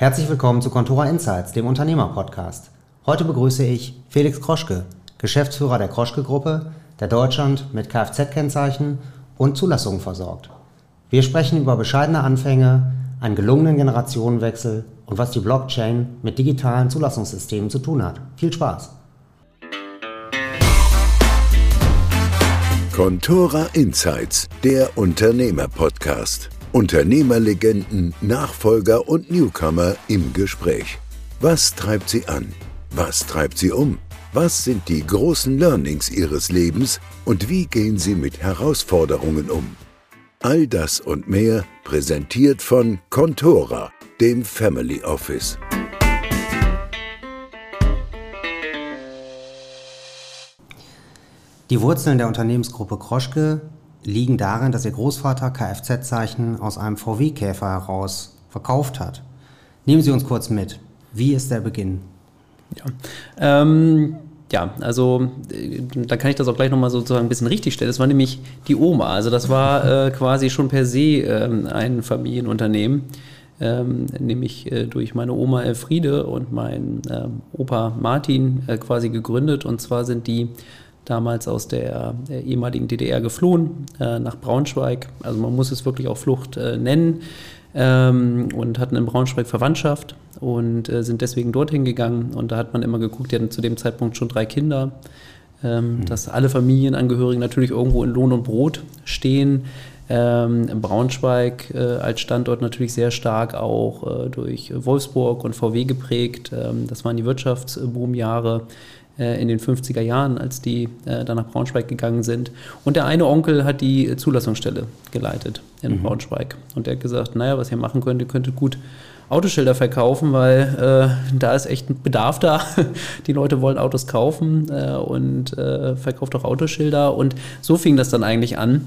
Herzlich willkommen zu Contora Insights, dem Unternehmer-Podcast. Heute begrüße ich Felix Kroschke, Geschäftsführer der Kroschke-Gruppe, der Deutschland mit Kfz-Kennzeichen und Zulassungen versorgt. Wir sprechen über bescheidene Anfänge, einen gelungenen Generationenwechsel und was die Blockchain mit digitalen Zulassungssystemen zu tun hat. Viel Spaß! Contora Insights, der Unternehmer-Podcast. Unternehmerlegenden, Nachfolger und Newcomer im Gespräch. Was treibt sie an? Was treibt sie um? Was sind die großen Learnings ihres Lebens und wie gehen sie mit Herausforderungen um? All das und mehr präsentiert von Contora, dem Family Office. Die Wurzeln der Unternehmensgruppe Kroschke liegen darin, dass ihr Großvater Kfz-Zeichen aus einem VW-Käfer heraus verkauft hat. Nehmen Sie uns kurz mit. Wie ist der Beginn? Ja, ähm, ja also äh, da kann ich das auch gleich nochmal sozusagen ein bisschen richtigstellen. Das war nämlich die Oma. Also das war äh, quasi schon per se äh, ein Familienunternehmen. Ähm, nämlich äh, durch meine Oma Elfriede und mein ähm, Opa Martin äh, quasi gegründet. Und zwar sind die damals aus der, der ehemaligen DDR geflohen äh, nach Braunschweig. Also man muss es wirklich auch Flucht äh, nennen. Ähm, und hatten in Braunschweig Verwandtschaft und äh, sind deswegen dorthin gegangen. Und da hat man immer geguckt, die hatten zu dem Zeitpunkt schon drei Kinder, ähm, mhm. dass alle Familienangehörigen natürlich irgendwo in Lohn und Brot stehen. Ähm, Braunschweig äh, als Standort natürlich sehr stark auch äh, durch Wolfsburg und VW geprägt. Das waren die Wirtschaftsboomjahre. Äh, in den 50er Jahren, als die äh, dann nach Braunschweig gegangen sind. Und der eine Onkel hat die Zulassungsstelle geleitet in mhm. Braunschweig. Und der hat gesagt, naja, was ihr machen könnt, ihr könntet gut Autoschilder verkaufen, weil äh, da ist echt ein Bedarf da. Die Leute wollen Autos kaufen äh, und äh, verkauft auch Autoschilder. Und so fing das dann eigentlich an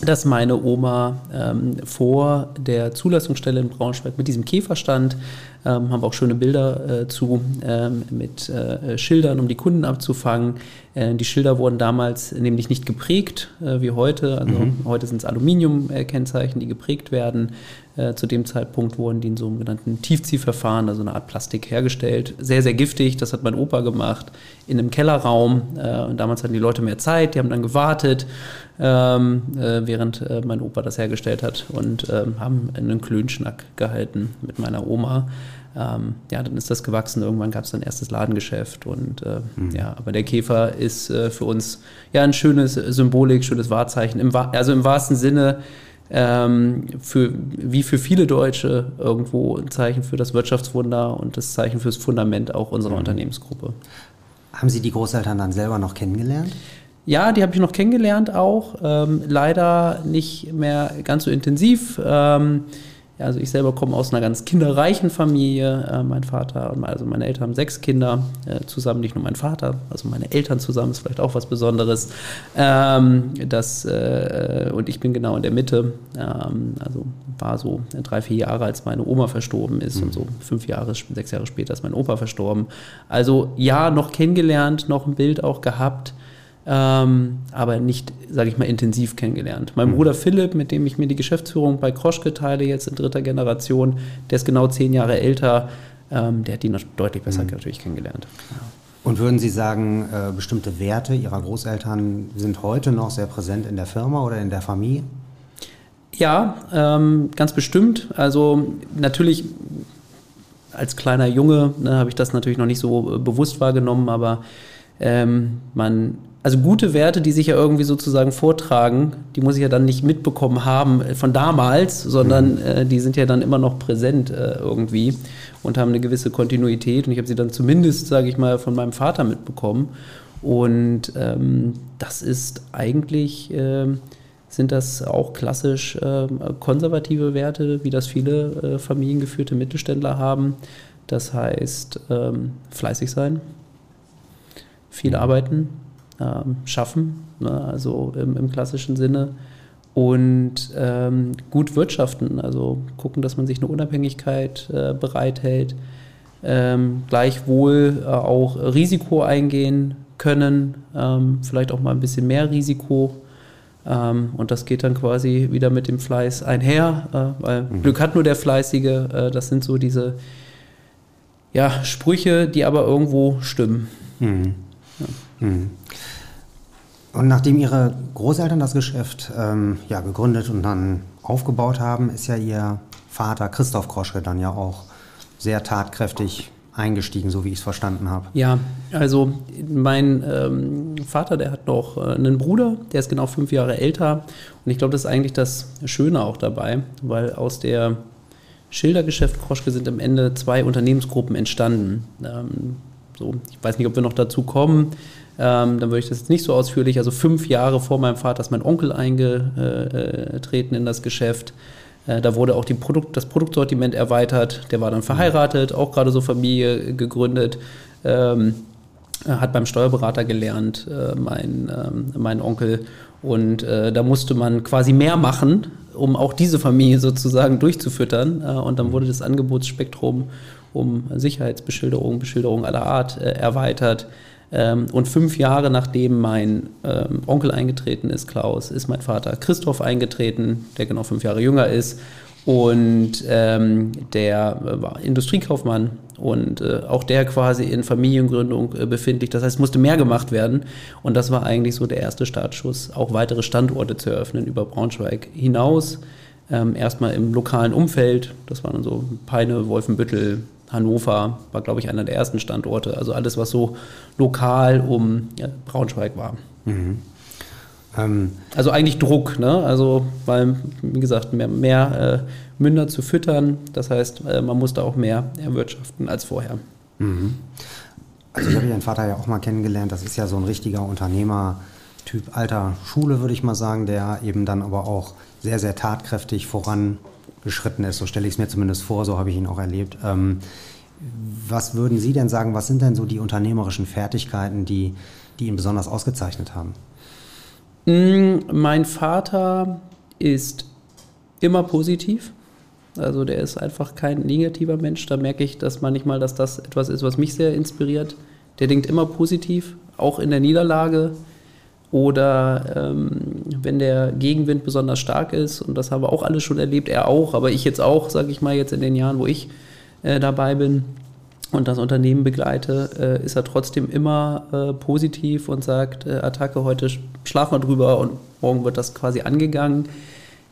dass meine Oma ähm, vor der Zulassungsstelle in Braunschweig mit diesem Käfer stand. Ähm, haben wir auch schöne Bilder äh, zu ähm, mit äh, Schildern, um die Kunden abzufangen. Äh, die Schilder wurden damals nämlich nicht geprägt äh, wie heute. Also mhm. heute sind es Aluminium-Kennzeichen, die geprägt werden. Äh, zu dem Zeitpunkt wurden die in sogenannten Tiefziehverfahren, also eine Art Plastik hergestellt. Sehr, sehr giftig. Das hat mein Opa gemacht in einem Kellerraum. Äh, und damals hatten die Leute mehr Zeit, die haben dann gewartet ähm, äh, während äh, mein Opa das hergestellt hat und ähm, haben einen Klönschnack gehalten mit meiner Oma. Ähm, ja, dann ist das gewachsen. Irgendwann gab es dann erstes Ladengeschäft und äh, mhm. ja, aber der Käfer ist äh, für uns ja ein schönes Symbolik, schönes Wahrzeichen. Im, also im wahrsten Sinne ähm, für, wie für viele Deutsche irgendwo ein Zeichen für das Wirtschaftswunder und das Zeichen fürs Fundament auch unserer mhm. Unternehmensgruppe. Haben Sie die Großeltern dann selber noch kennengelernt? Ja, die habe ich noch kennengelernt auch. Ähm, leider nicht mehr ganz so intensiv. Ähm, ja, also ich selber komme aus einer ganz kinderreichen Familie. Äh, mein Vater, also meine Eltern haben sechs Kinder äh, zusammen, nicht nur mein Vater, also meine Eltern zusammen ist vielleicht auch was Besonderes. Ähm, das, äh, und ich bin genau in der Mitte. Ähm, also war so drei, vier Jahre, als meine Oma verstorben ist mhm. und so fünf Jahre, sechs Jahre später ist mein Opa verstorben. Also ja, noch kennengelernt, noch ein Bild auch gehabt ähm, aber nicht, sage ich mal, intensiv kennengelernt. Mein mhm. Bruder Philipp, mit dem ich mir die Geschäftsführung bei Kroschke teile, jetzt in dritter Generation, der ist genau zehn Jahre älter, ähm, der hat die noch deutlich besser mhm. natürlich kennengelernt. Und würden Sie sagen, äh, bestimmte Werte Ihrer Großeltern sind heute noch sehr präsent in der Firma oder in der Familie? Ja, ähm, ganz bestimmt. Also natürlich als kleiner Junge ne, habe ich das natürlich noch nicht so äh, bewusst wahrgenommen, aber ähm, man also gute Werte, die sich ja irgendwie sozusagen vortragen, die muss ich ja dann nicht mitbekommen haben von damals, sondern mhm. äh, die sind ja dann immer noch präsent äh, irgendwie und haben eine gewisse Kontinuität. Und ich habe sie dann zumindest, sage ich mal, von meinem Vater mitbekommen. Und ähm, das ist eigentlich, äh, sind das auch klassisch ähm, konservative Werte, wie das viele äh, familiengeführte Mittelständler haben. Das heißt, ähm, fleißig sein, viel mhm. arbeiten schaffen, ne? also im, im, klassischen Sinne. Und ähm, gut wirtschaften, also gucken, dass man sich eine Unabhängigkeit äh, bereithält, ähm, gleichwohl äh, auch Risiko eingehen können, ähm, vielleicht auch mal ein bisschen mehr Risiko. Ähm, und das geht dann quasi wieder mit dem Fleiß einher, äh, weil mhm. Glück hat nur der Fleißige. Äh, das sind so diese ja, Sprüche, die aber irgendwo stimmen. Mhm. Ja. Mhm. Und nachdem Ihre Großeltern das Geschäft ähm, ja, gegründet und dann aufgebaut haben, ist ja Ihr Vater Christoph Kroschke dann ja auch sehr tatkräftig eingestiegen, so wie ich es verstanden habe. Ja, also mein ähm, Vater, der hat noch äh, einen Bruder, der ist genau fünf Jahre älter. Und ich glaube, das ist eigentlich das Schöne auch dabei, weil aus der Schildergeschäft Kroschke sind am Ende zwei Unternehmensgruppen entstanden. Ähm, so, ich weiß nicht, ob wir noch dazu kommen. Ähm, dann würde ich das jetzt nicht so ausführlich. Also fünf Jahre vor meinem Vater ist mein Onkel eingetreten in das Geschäft. Äh, da wurde auch Produkt, das Produktsortiment erweitert. Der war dann verheiratet, auch gerade so Familie gegründet. Ähm, hat beim Steuerberater gelernt, äh, mein, ähm, mein Onkel. Und äh, da musste man quasi mehr machen, um auch diese Familie sozusagen durchzufüttern. Äh, und dann wurde das Angebotsspektrum um Sicherheitsbeschilderung, Beschilderung aller Art äh, erweitert. Ähm, und fünf Jahre nachdem mein ähm, Onkel eingetreten ist, Klaus, ist mein Vater Christoph eingetreten, der genau fünf Jahre jünger ist. Und ähm, der äh, war Industriekaufmann und äh, auch der quasi in Familiengründung äh, befindlich. Das heißt, musste mehr gemacht werden. Und das war eigentlich so der erste Startschuss, auch weitere Standorte zu eröffnen über Braunschweig hinaus. Ähm, erstmal im lokalen Umfeld, das waren dann so Peine, Wolfenbüttel, Hannover war, glaube ich, einer der ersten Standorte. Also alles, was so lokal um ja, Braunschweig war. Mhm. Ähm also eigentlich Druck, ne? Also, weil, wie gesagt, mehr, mehr äh, Münder zu füttern. Das heißt, äh, man musste auch mehr erwirtschaften als vorher. Mhm. Also ich habe Ihren Vater ja auch mal kennengelernt. Das ist ja so ein richtiger Unternehmertyp alter Schule, würde ich mal sagen, der eben dann aber auch sehr, sehr tatkräftig voran geschritten ist. So stelle ich es mir zumindest vor, so habe ich ihn auch erlebt. Ähm, was würden Sie denn sagen, was sind denn so die unternehmerischen Fertigkeiten, die, die ihn besonders ausgezeichnet haben? Mm, mein Vater ist immer positiv. Also der ist einfach kein negativer Mensch. Da merke ich, dass manchmal, dass das etwas ist, was mich sehr inspiriert. Der denkt immer positiv, auch in der Niederlage. Oder ähm, wenn der Gegenwind besonders stark ist, und das haben wir auch alle schon erlebt, er auch, aber ich jetzt auch, sage ich mal, jetzt in den Jahren, wo ich äh, dabei bin und das Unternehmen begleite, äh, ist er trotzdem immer äh, positiv und sagt, äh, Attacke, heute schlafen wir drüber und morgen wird das quasi angegangen.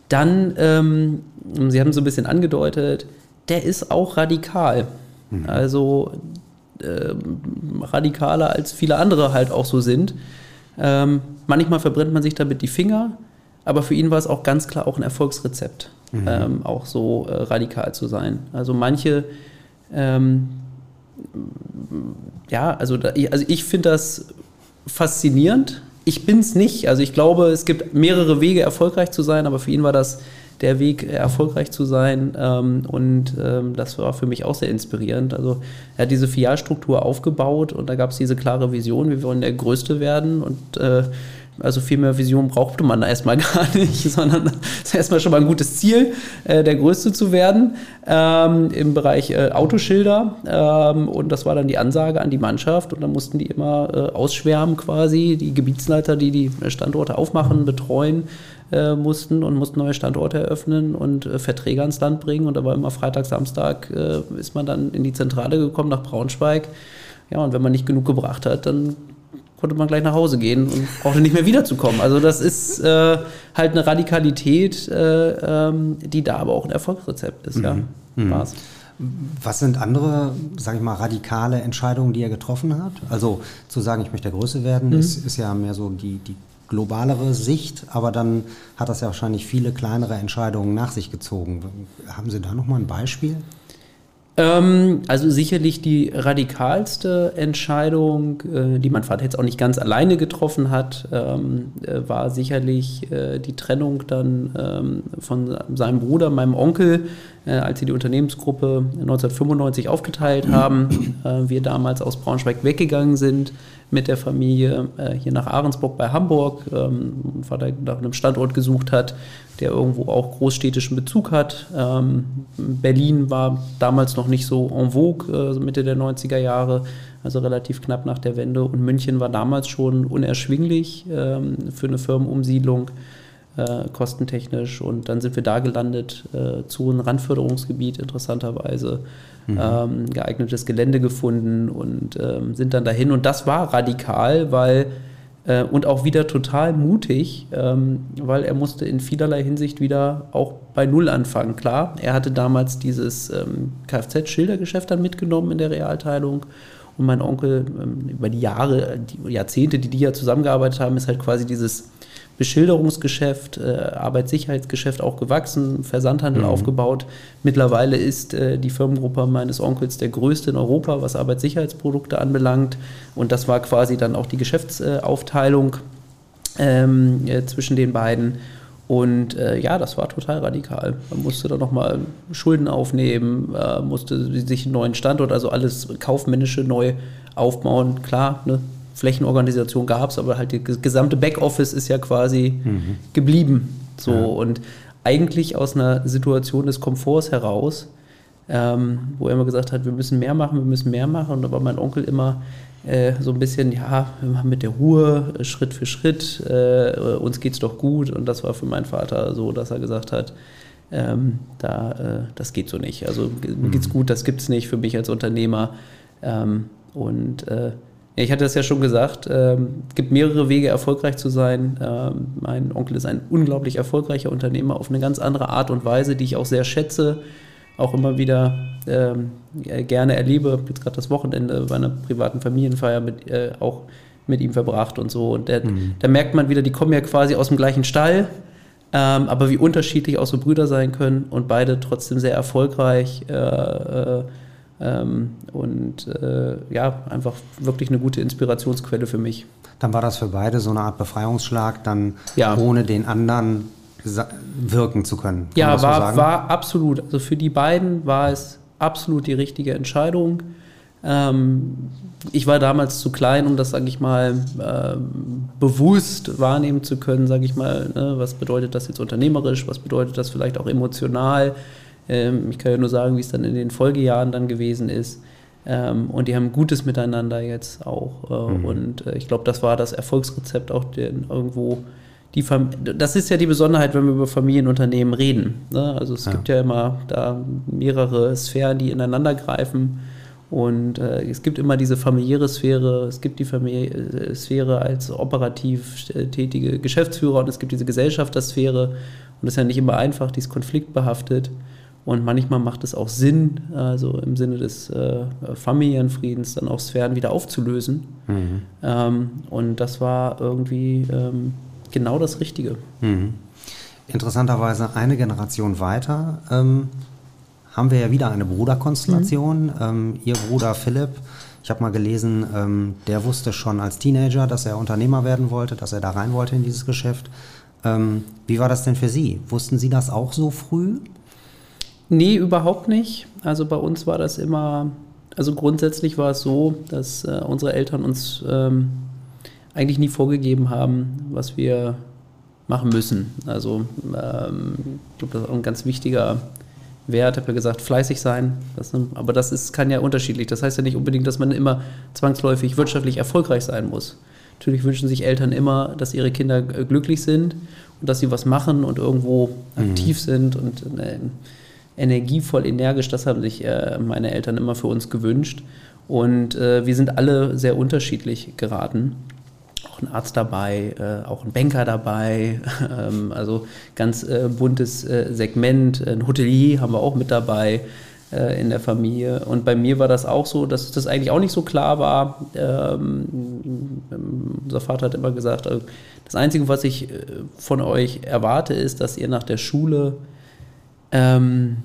Dann, ähm, Sie haben so ein bisschen angedeutet, der ist auch radikal. Mhm. Also ähm, radikaler als viele andere halt auch so sind. Ähm, manchmal verbrennt man sich damit die Finger, aber für ihn war es auch ganz klar auch ein Erfolgsrezept, mhm. ähm, auch so äh, radikal zu sein. Also manche, ähm, ja, also, da, also ich finde das faszinierend. Ich bin es nicht. Also ich glaube, es gibt mehrere Wege, erfolgreich zu sein, aber für ihn war das der Weg, äh, erfolgreich zu sein. Ähm, und ähm, das war für mich auch sehr inspirierend. Also er hat diese Filialstruktur aufgebaut und da gab es diese klare Vision, wir wollen der Größte werden und äh, also viel mehr Vision brauchte man da erstmal gar nicht, sondern das ist erstmal schon mal ein gutes Ziel, äh, der Größte zu werden ähm, im Bereich äh, Autoschilder. Ähm, und das war dann die Ansage an die Mannschaft. Und dann mussten die immer äh, ausschwärmen quasi, die Gebietsleiter, die die Standorte aufmachen, betreuen äh, mussten und mussten neue Standorte eröffnen und äh, Verträge ans Land bringen. Und da war immer Freitag, Samstag äh, ist man dann in die Zentrale gekommen nach Braunschweig. Ja, und wenn man nicht genug gebracht hat, dann konnte man gleich nach Hause gehen und brauchte nicht mehr wiederzukommen. Also das ist äh, halt eine Radikalität, äh, ähm, die da aber auch ein Erfolgsrezept ist. Mhm. Ja, mhm. War's. Was sind andere, sage ich mal, radikale Entscheidungen, die er getroffen hat? Also zu sagen, ich möchte der Größe werden, mhm. ist, ist ja mehr so die, die globalere Sicht, aber dann hat das ja wahrscheinlich viele kleinere Entscheidungen nach sich gezogen. Haben Sie da noch mal ein Beispiel? Ähm, also sicherlich die radikalste Entscheidung, äh, die mein Vater jetzt auch nicht ganz alleine getroffen hat, ähm, äh, war sicherlich äh, die Trennung dann ähm, von seinem Bruder, meinem Onkel, als sie die Unternehmensgruppe 1995 aufgeteilt haben. Äh, wir damals aus Braunschweig weggegangen sind mit der Familie äh, hier nach Ahrensburg bei Hamburg. Ähm, Vater nach einem Standort gesucht hat, der irgendwo auch großstädtischen Bezug hat. Ähm, Berlin war damals noch nicht so en vogue, äh, Mitte der 90er Jahre, also relativ knapp nach der Wende. Und München war damals schon unerschwinglich ähm, für eine Firmenumsiedlung. Äh, kostentechnisch. Und dann sind wir da gelandet äh, zu einem Randförderungsgebiet, interessanterweise. Mhm. Ähm, geeignetes Gelände gefunden und ähm, sind dann dahin. Und das war radikal, weil äh, und auch wieder total mutig, ähm, weil er musste in vielerlei Hinsicht wieder auch bei Null anfangen. Klar, er hatte damals dieses ähm, Kfz-Schildergeschäft dann mitgenommen in der Realteilung und mein Onkel ähm, über die Jahre, die Jahrzehnte, die die ja zusammengearbeitet haben, ist halt quasi dieses Beschilderungsgeschäft, äh, Arbeitssicherheitsgeschäft auch gewachsen, Versandhandel mhm. aufgebaut. Mittlerweile ist äh, die Firmengruppe meines Onkels der größte in Europa, was Arbeitssicherheitsprodukte anbelangt. Und das war quasi dann auch die Geschäftsaufteilung ähm, äh, zwischen den beiden. Und äh, ja, das war total radikal. Man musste dann nochmal Schulden aufnehmen, äh, musste sich einen neuen Standort, also alles kaufmännische neu aufbauen. Klar, ne? Flächenorganisation gab es, aber halt das gesamte Backoffice ist ja quasi mhm. geblieben. So ja. und eigentlich aus einer Situation des Komforts heraus, ähm, wo er immer gesagt hat, wir müssen mehr machen, wir müssen mehr machen. Und da war mein Onkel immer äh, so ein bisschen, ja, wir machen mit der Ruhe, Schritt für Schritt, äh, uns geht's doch gut. Und das war für meinen Vater so, dass er gesagt hat, ähm, da, äh, das geht so nicht. Also mir geht's mhm. gut, das gibt's nicht für mich als Unternehmer. Ähm, und äh, ja, ich hatte das ja schon gesagt, ähm, es gibt mehrere Wege, erfolgreich zu sein. Ähm, mein Onkel ist ein unglaublich erfolgreicher Unternehmer auf eine ganz andere Art und Weise, die ich auch sehr schätze, auch immer wieder ähm, gerne erlebe. Jetzt gerade das Wochenende bei einer privaten Familienfeier mit, äh, auch mit ihm verbracht und so. Und der, mhm. da merkt man wieder, die kommen ja quasi aus dem gleichen Stall, ähm, aber wie unterschiedlich auch so Brüder sein können und beide trotzdem sehr erfolgreich. Äh, äh, und äh, ja, einfach wirklich eine gute Inspirationsquelle für mich. Dann war das für beide so eine Art Befreiungsschlag, dann ja. ohne den anderen wirken zu können. Ja, war, so war absolut. Also für die beiden war es absolut die richtige Entscheidung. Ähm, ich war damals zu klein, um das, sage ich mal, äh, bewusst wahrnehmen zu können, sage ich mal. Ne? Was bedeutet das jetzt unternehmerisch? Was bedeutet das vielleicht auch emotional? Ähm, ich kann ja nur sagen, wie es dann in den Folgejahren dann gewesen ist. Ähm, und die haben gutes Miteinander jetzt auch. Äh, mhm. Und äh, ich glaube, das war das Erfolgsrezept auch den irgendwo. Die Fam das ist ja die Besonderheit, wenn wir über Familienunternehmen reden. Ne? Also es ja. gibt ja immer da mehrere Sphären, die ineinander greifen. Und äh, es gibt immer diese familiäre Sphäre, es gibt die Familie, Sphäre als operativ äh, tätige Geschäftsführer und es gibt diese Gesellschaftersphäre. Und das ist ja nicht immer einfach, die ist konfliktbehaftet. Und manchmal macht es auch Sinn, also im Sinne des äh, Familienfriedens, dann auch Sphären wieder aufzulösen. Mhm. Ähm, und das war irgendwie ähm, genau das Richtige. Mhm. Interessanterweise eine Generation weiter ähm, haben wir ja wieder eine Bruderkonstellation. Mhm. Ähm, ihr Bruder Philipp, ich habe mal gelesen, ähm, der wusste schon als Teenager, dass er Unternehmer werden wollte, dass er da rein wollte in dieses Geschäft. Ähm, wie war das denn für Sie? Wussten Sie das auch so früh? Nee, überhaupt nicht. Also bei uns war das immer, also grundsätzlich war es so, dass äh, unsere Eltern uns ähm, eigentlich nie vorgegeben haben, was wir machen müssen. Also ähm, ich glaube, das ist auch ein ganz wichtiger Wert. Ich habe ja gesagt, fleißig sein. Das, aber das ist, kann ja unterschiedlich. Das heißt ja nicht unbedingt, dass man immer zwangsläufig wirtschaftlich erfolgreich sein muss. Natürlich wünschen sich Eltern immer, dass ihre Kinder äh, glücklich sind und dass sie was machen und irgendwo mhm. aktiv sind und äh, energievoll, energisch. Das haben sich äh, meine Eltern immer für uns gewünscht. Und äh, wir sind alle sehr unterschiedlich geraten. Auch ein Arzt dabei, äh, auch ein Banker dabei, ähm, also ganz äh, buntes äh, Segment. Ein Hotelier haben wir auch mit dabei äh, in der Familie. Und bei mir war das auch so, dass das eigentlich auch nicht so klar war. Ähm, unser Vater hat immer gesagt, das Einzige, was ich von euch erwarte, ist, dass ihr nach der Schule ähm,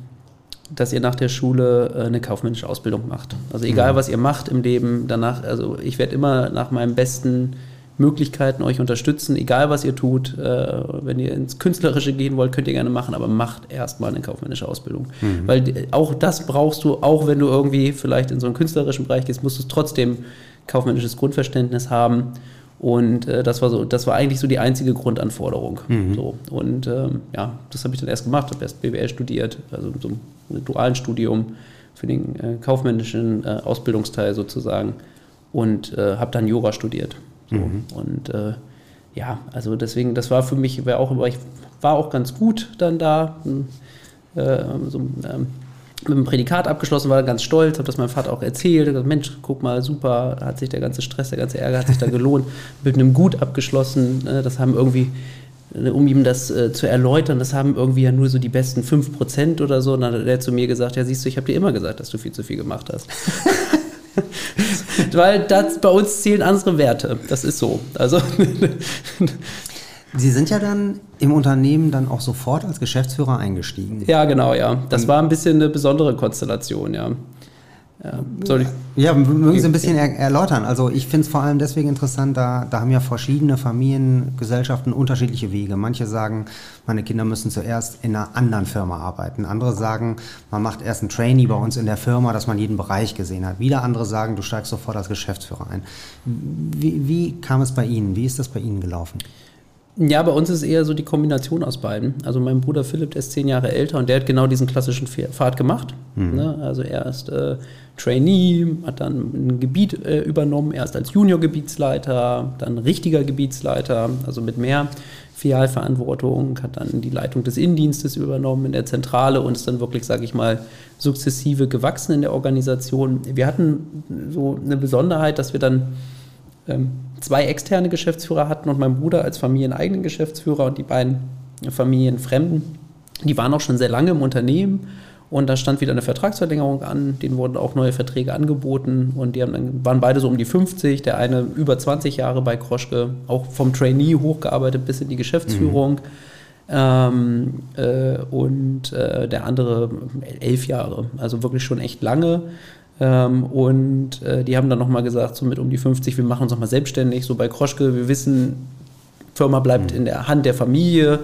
dass ihr nach der Schule äh, eine kaufmännische Ausbildung macht. Also egal, mhm. was ihr macht im Leben, danach, also ich werde immer nach meinen besten Möglichkeiten euch unterstützen, egal was ihr tut. Äh, wenn ihr ins Künstlerische gehen wollt, könnt ihr gerne machen, aber macht erstmal eine kaufmännische Ausbildung. Mhm. Weil auch das brauchst du, auch wenn du irgendwie vielleicht in so einen künstlerischen Bereich gehst, musst du trotzdem kaufmännisches Grundverständnis haben. Und äh, das war so, das war eigentlich so die einzige Grundanforderung. Mhm. So. Und ähm, ja, das habe ich dann erst gemacht, habe erst BWL studiert, also so ein dualen Studium für den äh, kaufmännischen äh, Ausbildungsteil sozusagen und äh, habe dann Jura studiert. So. Mhm. Und äh, ja, also deswegen, das war für mich, war auch, ich war auch ganz gut dann da. Äh, so, ähm, mit dem Prädikat abgeschlossen, war ganz stolz, habe das meinem Vater auch erzählt. Gesagt, Mensch, guck mal, super, hat sich der ganze Stress, der ganze Ärger hat sich da gelohnt. mit einem Gut abgeschlossen. Ne, das haben irgendwie, ne, um ihm das äh, zu erläutern, das haben irgendwie ja nur so die besten 5% oder so. Und dann hat er zu mir gesagt, ja siehst du, ich habe dir immer gesagt, dass du viel zu viel gemacht hast. Weil das, bei uns zählen andere Werte. Das ist so. Also Sie sind ja dann im Unternehmen dann auch sofort als Geschäftsführer eingestiegen. Ja, genau, ja. Das war ein bisschen eine besondere Konstellation, ja. Ja, soll ich? ja mögen Sie ein bisschen er erläutern. Also ich finde es vor allem deswegen interessant, da, da haben ja verschiedene Familiengesellschaften unterschiedliche Wege. Manche sagen, meine Kinder müssen zuerst in einer anderen Firma arbeiten. Andere sagen, man macht erst ein Trainee bei uns in der Firma, dass man jeden Bereich gesehen hat. Wieder andere sagen, du steigst sofort als Geschäftsführer ein. Wie, wie kam es bei Ihnen? Wie ist das bei Ihnen gelaufen? Ja, bei uns ist eher so die Kombination aus beiden. Also mein Bruder Philipp, der ist zehn Jahre älter und der hat genau diesen klassischen Pfad gemacht. Mhm. Ne? Also er ist äh, Trainee, hat dann ein Gebiet äh, übernommen, erst als Junior-Gebietsleiter, dann richtiger Gebietsleiter, also mit mehr Filialverantwortung, hat dann die Leitung des Innendienstes übernommen in der Zentrale und ist dann wirklich, sage ich mal, sukzessive gewachsen in der Organisation. Wir hatten so eine Besonderheit, dass wir dann ähm, zwei externe Geschäftsführer hatten und mein Bruder als familieneigenen Geschäftsführer und die beiden Familienfremden, die waren auch schon sehr lange im Unternehmen und da stand wieder eine Vertragsverlängerung an, denen wurden auch neue Verträge angeboten und die haben dann, waren beide so um die 50, der eine über 20 Jahre bei Kroschke, auch vom Trainee hochgearbeitet bis in die Geschäftsführung. Mhm. Ähm, äh, und äh, der andere elf Jahre, also wirklich schon echt lange. Ähm, und äh, die haben dann nochmal gesagt, so mit um die 50, wir machen uns nochmal selbstständig, so bei Kroschke, wir wissen, Firma bleibt mhm. in der Hand der Familie.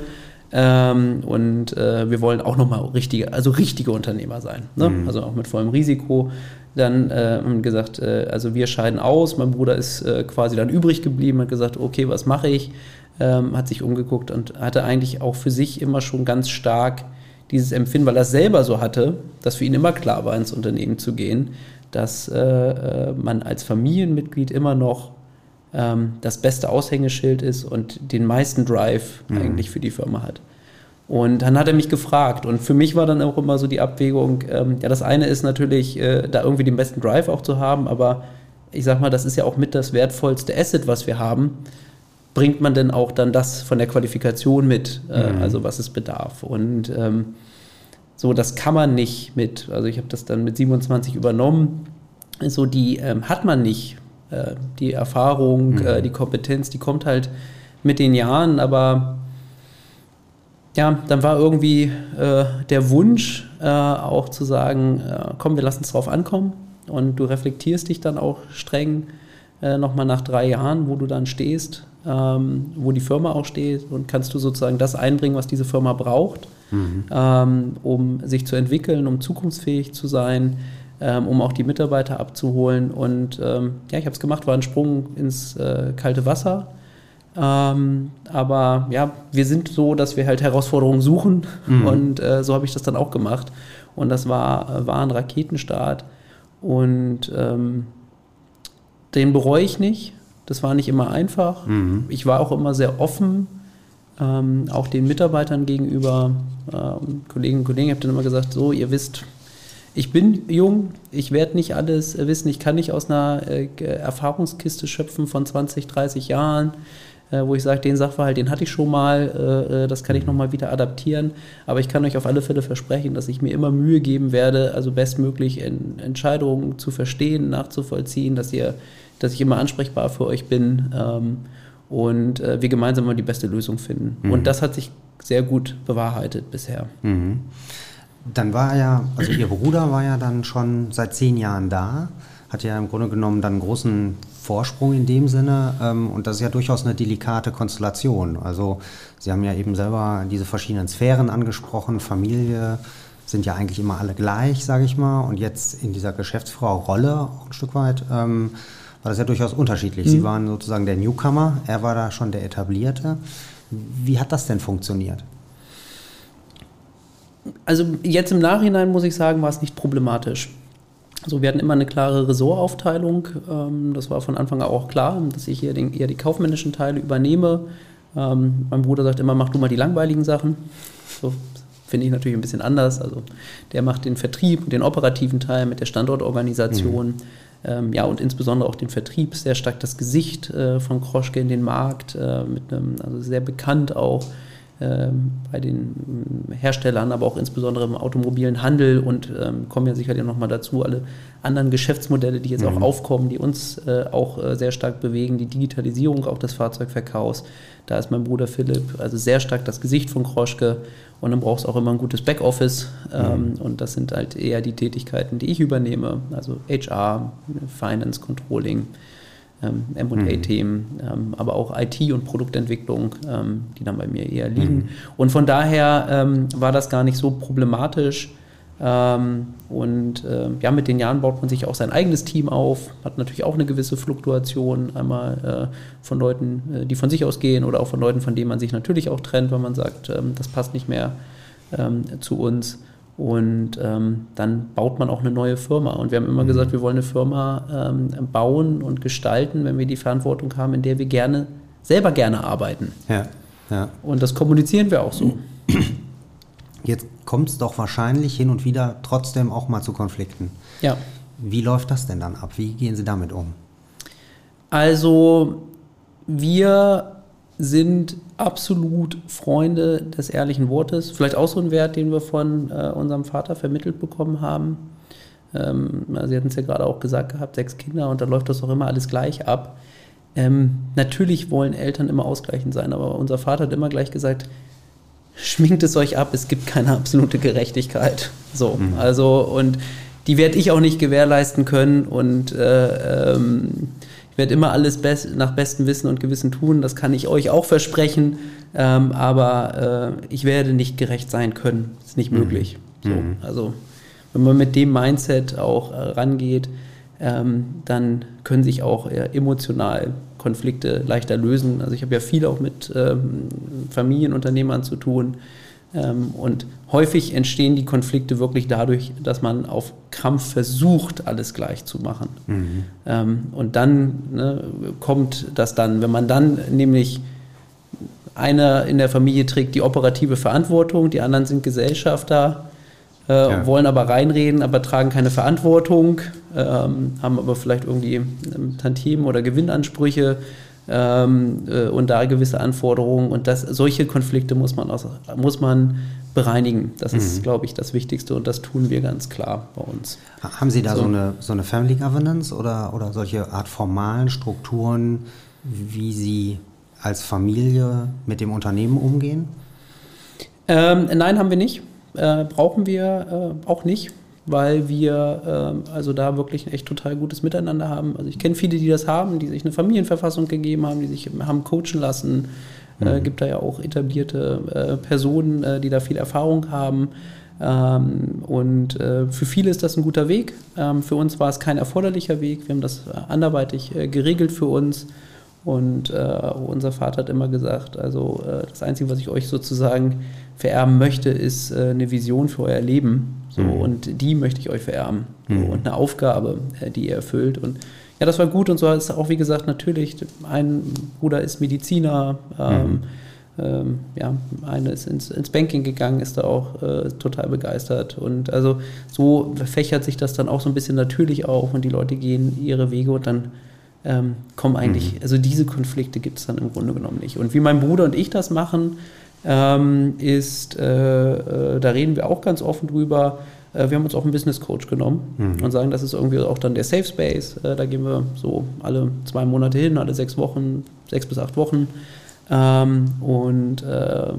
Ähm, und äh, wir wollen auch nochmal richtige, also richtige Unternehmer sein. Ne? Mhm. Also auch mit vollem Risiko. Dann äh, haben gesagt, äh, also wir scheiden aus. Mein Bruder ist äh, quasi dann übrig geblieben, hat gesagt, okay, was mache ich? Ähm, hat sich umgeguckt und hatte eigentlich auch für sich immer schon ganz stark dieses Empfinden, weil er es selber so hatte, dass für ihn immer klar war, ins Unternehmen zu gehen, dass äh, äh, man als Familienmitglied immer noch ähm, das beste Aushängeschild ist und den meisten Drive mhm. eigentlich für die Firma hat. Und dann hat er mich gefragt und für mich war dann auch immer so die Abwägung, ähm, ja das eine ist natürlich, äh, da irgendwie den besten Drive auch zu haben, aber ich sag mal, das ist ja auch mit das wertvollste Asset, was wir haben. Bringt man denn auch dann das von der Qualifikation mit, äh, mhm. also was es bedarf? Und ähm, so, das kann man nicht mit, also ich habe das dann mit 27 übernommen, so die ähm, hat man nicht. Äh, die Erfahrung, mhm. äh, die Kompetenz, die kommt halt mit den Jahren, aber ja, dann war irgendwie äh, der Wunsch äh, auch zu sagen, komm, wir lassen es drauf ankommen und du reflektierst dich dann auch streng äh, nochmal nach drei Jahren, wo du dann stehst, ähm, wo die Firma auch steht und kannst du sozusagen das einbringen, was diese Firma braucht, mhm. ähm, um sich zu entwickeln, um zukunftsfähig zu sein, ähm, um auch die Mitarbeiter abzuholen. Und ähm, ja, ich habe es gemacht, war ein Sprung ins äh, kalte Wasser. Ähm, aber ja, wir sind so, dass wir halt Herausforderungen suchen mhm. und äh, so habe ich das dann auch gemacht. Und das war, war ein Raketenstart und ähm, den bereue ich nicht. Das war nicht immer einfach. Mhm. Ich war auch immer sehr offen, ähm, auch den Mitarbeitern gegenüber, ähm, Kolleginnen und Kollegen. Ich habe dann immer gesagt, so, ihr wisst, ich bin jung, ich werde nicht alles wissen, ich kann nicht aus einer äh, Erfahrungskiste schöpfen von 20, 30 Jahren, äh, wo ich sage, den Sachverhalt, den hatte ich schon mal, äh, äh das kann ich mhm. nochmal wieder adaptieren, aber ich kann euch auf alle Fälle versprechen, dass ich mir immer Mühe geben werde, also bestmöglich in, Entscheidungen zu verstehen, nachzuvollziehen, dass ihr dass ich immer ansprechbar für euch bin ähm, und äh, wir gemeinsam mal die beste Lösung finden. Mhm. Und das hat sich sehr gut bewahrheitet bisher. Mhm. Dann war ja, also Ihr Bruder war ja dann schon seit zehn Jahren da, hat ja im Grunde genommen dann einen großen Vorsprung in dem Sinne ähm, und das ist ja durchaus eine delikate Konstellation. Also Sie haben ja eben selber diese verschiedenen Sphären angesprochen, Familie, sind ja eigentlich immer alle gleich, sage ich mal. Und jetzt in dieser Geschäftsführerrolle auch ein Stück weit ähm, war das ja durchaus unterschiedlich. Mhm. Sie waren sozusagen der Newcomer, er war da schon der Etablierte. Wie hat das denn funktioniert? Also jetzt im Nachhinein muss ich sagen, war es nicht problematisch. Also wir hatten immer eine klare Ressortaufteilung. Ähm, das war von Anfang an auch klar, dass ich hier den, eher die kaufmännischen Teile übernehme. Ähm, mein Bruder sagt immer, mach du mal die langweiligen Sachen. So finde ich natürlich ein bisschen anders. Also der macht den Vertrieb, den operativen Teil mit der Standortorganisation. Mhm. Ähm, ja, und insbesondere auch den Vertrieb, sehr stark das Gesicht äh, von Kroschke in den Markt, äh, mit einem, also sehr bekannt auch bei den Herstellern, aber auch insbesondere im automobilen Handel und ähm, kommen ja sicherlich nochmal dazu, alle anderen Geschäftsmodelle, die jetzt mhm. auch aufkommen, die uns äh, auch äh, sehr stark bewegen, die Digitalisierung auch des Fahrzeugverkaufs. Da ist mein Bruder Philipp also sehr stark das Gesicht von Kroschke und dann brauchst du auch immer ein gutes Backoffice ähm, mhm. und das sind halt eher die Tätigkeiten, die ich übernehme, also HR, Finance, Controlling ähm, MA-Themen, ähm, aber auch IT und Produktentwicklung, ähm, die dann bei mir eher liegen. Mhm. Und von daher ähm, war das gar nicht so problematisch. Ähm, und äh, ja, mit den Jahren baut man sich auch sein eigenes Team auf, hat natürlich auch eine gewisse Fluktuation, einmal äh, von Leuten, äh, die von sich aus gehen oder auch von Leuten, von denen man sich natürlich auch trennt, wenn man sagt, ähm, das passt nicht mehr zu uns. Und ähm, dann baut man auch eine neue Firma. Und wir haben immer mhm. gesagt, wir wollen eine Firma ähm, bauen und gestalten, wenn wir die Verantwortung haben, in der wir gerne, selber gerne arbeiten. Ja, ja. Und das kommunizieren wir auch so. Jetzt kommt es doch wahrscheinlich hin und wieder trotzdem auch mal zu Konflikten. Ja. Wie läuft das denn dann ab? Wie gehen Sie damit um? Also, wir sind absolut Freunde des ehrlichen Wortes. Vielleicht auch so ein Wert, den wir von äh, unserem Vater vermittelt bekommen haben. Ähm, Sie hatten es ja gerade auch gesagt gehabt, sechs Kinder und da läuft das auch immer alles gleich ab. Ähm, natürlich wollen Eltern immer ausgleichend sein, aber unser Vater hat immer gleich gesagt, schminkt es euch ab, es gibt keine absolute Gerechtigkeit. So, mhm. also und die werde ich auch nicht gewährleisten können und äh, ähm, ich werde immer alles best nach bestem Wissen und Gewissen tun, das kann ich euch auch versprechen, ähm, aber äh, ich werde nicht gerecht sein können. Ist nicht mhm. möglich. So, mhm. Also, wenn man mit dem Mindset auch äh, rangeht, ähm, dann können sich auch emotional Konflikte leichter lösen. Also ich habe ja viel auch mit ähm, Familienunternehmern zu tun. Ähm, und häufig entstehen die Konflikte wirklich dadurch, dass man auf Krampf versucht, alles gleich zu machen. Mhm. Ähm, und dann ne, kommt das dann, wenn man dann nämlich einer in der Familie trägt die operative Verantwortung, die anderen sind Gesellschafter, äh, ja. wollen aber reinreden, aber tragen keine Verantwortung, ähm, haben aber vielleicht irgendwie ähm, Tantiemen oder Gewinnansprüche ähm, äh, und da gewisse Anforderungen. Und das, solche Konflikte muss man, aus, muss man bereinigen. Das mhm. ist, glaube ich, das Wichtigste und das tun wir ganz klar bei uns. Haben Sie da so, so eine, so eine Family Governance oder, oder solche Art formalen Strukturen, wie Sie als Familie mit dem Unternehmen umgehen? Ähm, nein, haben wir nicht. Äh, brauchen wir äh, auch nicht weil wir äh, also da wirklich ein echt total gutes Miteinander haben. Also ich kenne viele, die das haben, die sich eine Familienverfassung gegeben haben, die sich haben coachen lassen. Äh, mhm. Äh, gibt da ja auch etablierte äh, Personen, äh, die da viel Erfahrung haben. Ähm, und äh, für viele ist das ein guter Weg. Ähm, für uns war es kein erforderlicher Weg. Wir haben das anderweitig geregelt für uns. Und unser Vater hat immer gesagt, also das Einzige, was ich euch sozusagen vererben möchte, ist eine Vision für euer Leben so, mhm. Und die möchte ich euch vererben. So, mhm. Und eine Aufgabe, äh, die ihr erfüllt. Und ja, das war gut und so ist auch, wie gesagt, natürlich, ein Bruder ist Mediziner, ähm, mhm. ähm, ja, eine ist ins, ins, Banking gegangen, ist da auch äh, total begeistert. Und also so fächert sich das dann auch so ein bisschen natürlich auf und die Leute gehen ihre Wege und dann ähm, kommen eigentlich, mhm. also diese Konflikte gibt es dann im Grunde genommen nicht. Und wie mein Bruder und ich das machen, ähm, ist, äh, äh, da reden wir auch ganz offen drüber. Äh, wir haben uns auch einen Business Coach genommen mhm. und sagen, das ist irgendwie auch dann der Safe Space. Äh, da gehen wir so alle zwei Monate hin, alle sechs Wochen, sechs bis acht Wochen. Ähm, und äh,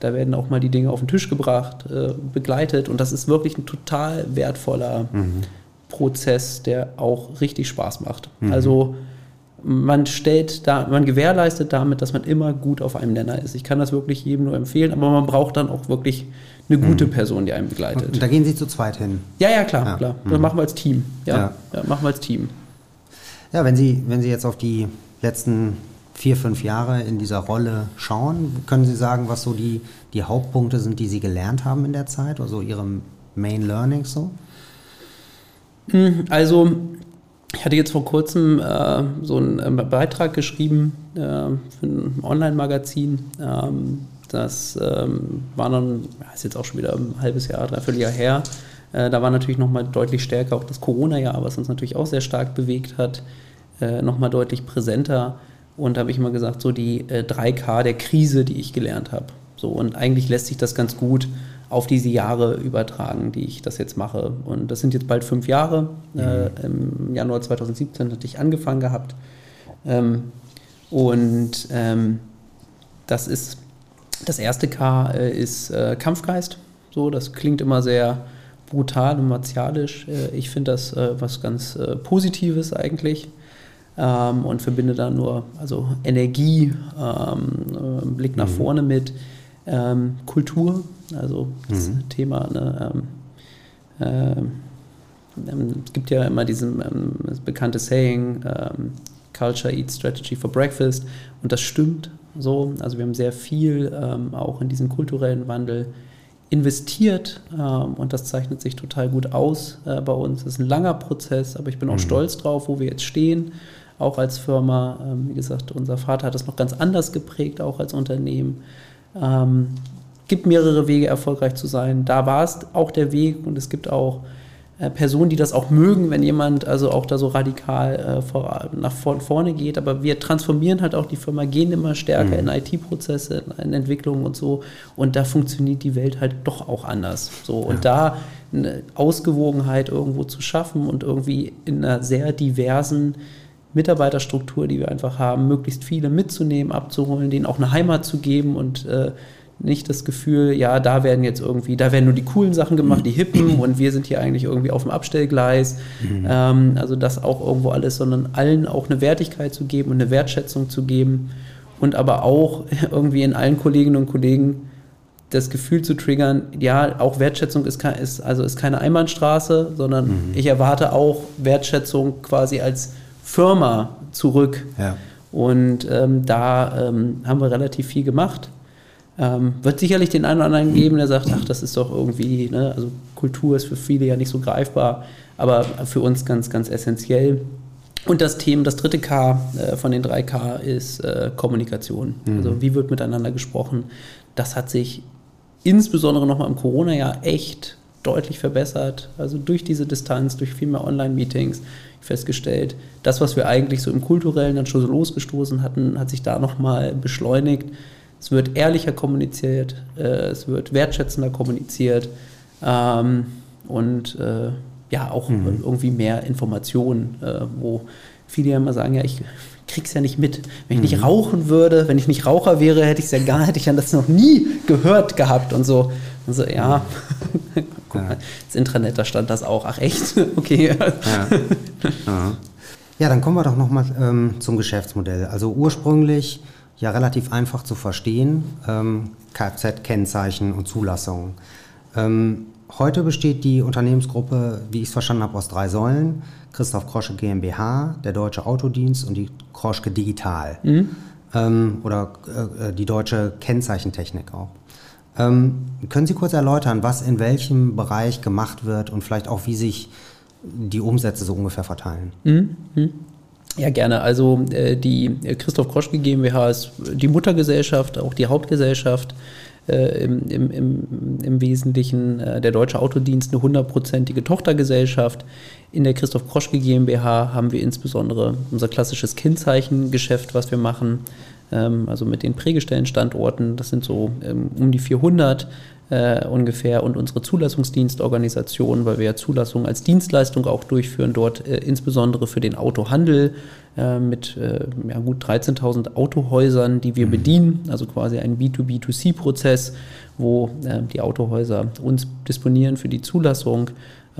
da werden auch mal die Dinge auf den Tisch gebracht, begleitet. Und das ist wirklich ein total wertvoller mhm. Prozess, der auch richtig Spaß macht. Mhm. Also man stellt da, man gewährleistet damit, dass man immer gut auf einem Nenner ist. Ich kann das wirklich jedem nur empfehlen, aber man braucht dann auch wirklich eine gute mhm. Person, die einen begleitet. Und da gehen Sie zu zweit hin? Ja, ja, klar, ja. klar. Das mhm. machen wir als Team. Ja, ja. ja, machen wir als Team. Ja, wenn Sie, wenn Sie jetzt auf die letzten vier, fünf Jahre in dieser Rolle schauen, können Sie sagen, was so die, die Hauptpunkte sind, die Sie gelernt haben in der Zeit, also Ihre Main Learnings so? Hm, also, ich hatte jetzt vor kurzem äh, so einen äh, Beitrag geschrieben äh, für ein Online-Magazin. Ähm, das ähm, war dann, ist jetzt auch schon wieder ein halbes Jahr, dreiviertel Jahr her. Äh, da war natürlich nochmal deutlich stärker auch das Corona-Jahr, was uns natürlich auch sehr stark bewegt hat, äh, nochmal deutlich präsenter. Und da habe ich immer gesagt, so die äh, 3K der Krise, die ich gelernt habe. So, und eigentlich lässt sich das ganz gut auf diese Jahre übertragen, die ich das jetzt mache. Und das sind jetzt bald fünf Jahre. Mhm. Äh, Im Januar 2017 hatte ich angefangen gehabt. Ähm, und ähm, das ist das erste K äh, ist äh, Kampfgeist. So, das klingt immer sehr brutal und martialisch. Äh, ich finde das äh, was ganz äh, Positives eigentlich ähm, und verbinde da nur also Energie, ähm, Blick nach mhm. vorne mit ähm, Kultur, also das mhm. Thema. Ne, ähm, ähm, es gibt ja immer diesen ähm, bekannte Saying, Culture Eats Strategy for Breakfast und das stimmt so. Also wir haben sehr viel auch in diesen kulturellen Wandel investiert ähm, und das zeichnet sich total gut aus äh, bei uns. Es ist ein langer Prozess, aber ich bin auch mhm. stolz drauf, wo wir jetzt stehen, auch als Firma. Ähm, wie gesagt, unser Vater hat das noch ganz anders geprägt, auch als Unternehmen. Ähm, gibt mehrere Wege, erfolgreich zu sein. Da war es auch der Weg und es gibt auch äh, Personen, die das auch mögen, wenn jemand also auch da so radikal äh, vor, nach vor, vorne geht. Aber wir transformieren halt auch die Firma, gehen immer stärker mhm. in IT-Prozesse, in Entwicklung und so. Und da funktioniert die Welt halt doch auch anders. So und ja. da eine Ausgewogenheit irgendwo zu schaffen und irgendwie in einer sehr diversen Mitarbeiterstruktur, die wir einfach haben, möglichst viele mitzunehmen, abzuholen, denen auch eine Heimat zu geben und äh, nicht das Gefühl, ja, da werden jetzt irgendwie, da werden nur die coolen Sachen gemacht, die hippen und wir sind hier eigentlich irgendwie auf dem Abstellgleis. Mhm. Ähm, also das auch irgendwo alles, sondern allen auch eine Wertigkeit zu geben und eine Wertschätzung zu geben und aber auch irgendwie in allen Kolleginnen und Kollegen das Gefühl zu triggern, ja, auch Wertschätzung ist, ist, also ist keine Einbahnstraße, sondern mhm. ich erwarte auch Wertschätzung quasi als Firma zurück. Ja. Und ähm, da ähm, haben wir relativ viel gemacht. Ähm, wird sicherlich den einen oder anderen geben, der sagt, ach, das ist doch irgendwie, ne, also Kultur ist für viele ja nicht so greifbar, aber für uns ganz, ganz essentiell. Und das Thema, das dritte K äh, von den drei K ist äh, Kommunikation. Mhm. Also wie wird miteinander gesprochen? Das hat sich insbesondere nochmal im Corona-Jahr echt deutlich verbessert. Also durch diese Distanz, durch viel mehr Online-Meetings festgestellt, das, was wir eigentlich so im Kulturellen dann schon so losgestoßen hatten, hat sich da nochmal beschleunigt. Es wird ehrlicher kommuniziert, äh, es wird wertschätzender kommuniziert ähm, und äh, ja auch mhm. irgendwie mehr Informationen, äh, wo viele ja immer sagen, ja, ich krieg's ja nicht mit. Wenn ich mhm. nicht rauchen würde, wenn ich nicht Raucher wäre, hätte ich es ja gar, hätte ich ja das noch nie gehört gehabt und so. Und so, ja, guck mal, das Intranet, da stand das auch. Ach echt? Okay. Ja, ja dann kommen wir doch nochmal ähm, zum Geschäftsmodell. Also ursprünglich ja relativ einfach zu verstehen, ähm, Kfz-Kennzeichen und Zulassungen. Ähm, heute besteht die Unternehmensgruppe, wie ich es verstanden habe, aus drei Säulen. Christoph Kroschke GmbH, der Deutsche Autodienst und die Kroschke Digital. Mhm. Ähm, oder äh, die deutsche Kennzeichentechnik auch. Ähm, können Sie kurz erläutern, was in welchem Bereich gemacht wird und vielleicht auch, wie sich die Umsätze so ungefähr verteilen? Mhm. mhm. Ja, gerne. Also äh, die Christoph Kroschke GmbH ist die Muttergesellschaft, auch die Hauptgesellschaft. Äh, im, im, im, im, Wesentlichen äh, der Deutsche Autodienst eine hundertprozentige Tochtergesellschaft. In der Christoph Kroschke GmbH haben wir insbesondere unser klassisches Kennzeichengeschäft, was wir machen, ähm, also mit den Prägestellenstandorten. Das sind so ähm, um die 400 äh, ungefähr und unsere Zulassungsdienstorganisation, weil wir ja Zulassung als Dienstleistung auch durchführen, dort äh, insbesondere für den Autohandel äh, mit ja, gut 13.000 Autohäusern, die wir mhm. bedienen, also quasi ein B2B2C-Prozess, wo die Autohäuser uns disponieren für die Zulassung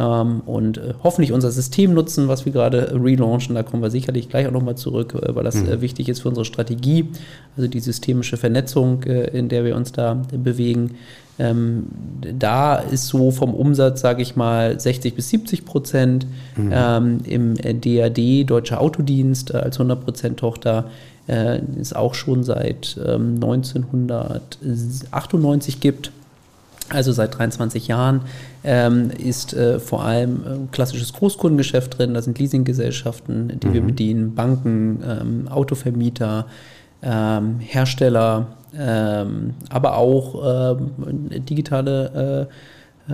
und äh, hoffentlich unser System nutzen, was wir gerade relaunchen. Da kommen wir sicherlich gleich auch nochmal zurück, äh, weil das mhm. äh, wichtig ist für unsere Strategie, also die systemische Vernetzung, in der wir uns da bewegen. Ähm, da ist so vom Umsatz, sage ich mal, 60 bis 70 Prozent. Mhm. Ähm, Im DAD, Deutscher Autodienst, als 100 Prozent Tochter, ist auch schon seit ähm, 1998 gibt. Also seit 23 Jahren, ähm, ist äh, vor allem äh, klassisches Großkundengeschäft drin. Da sind Leasinggesellschaften, die mhm. wir bedienen, Banken, ähm, Autovermieter, ähm, Hersteller, ähm, aber auch ähm, digitale äh,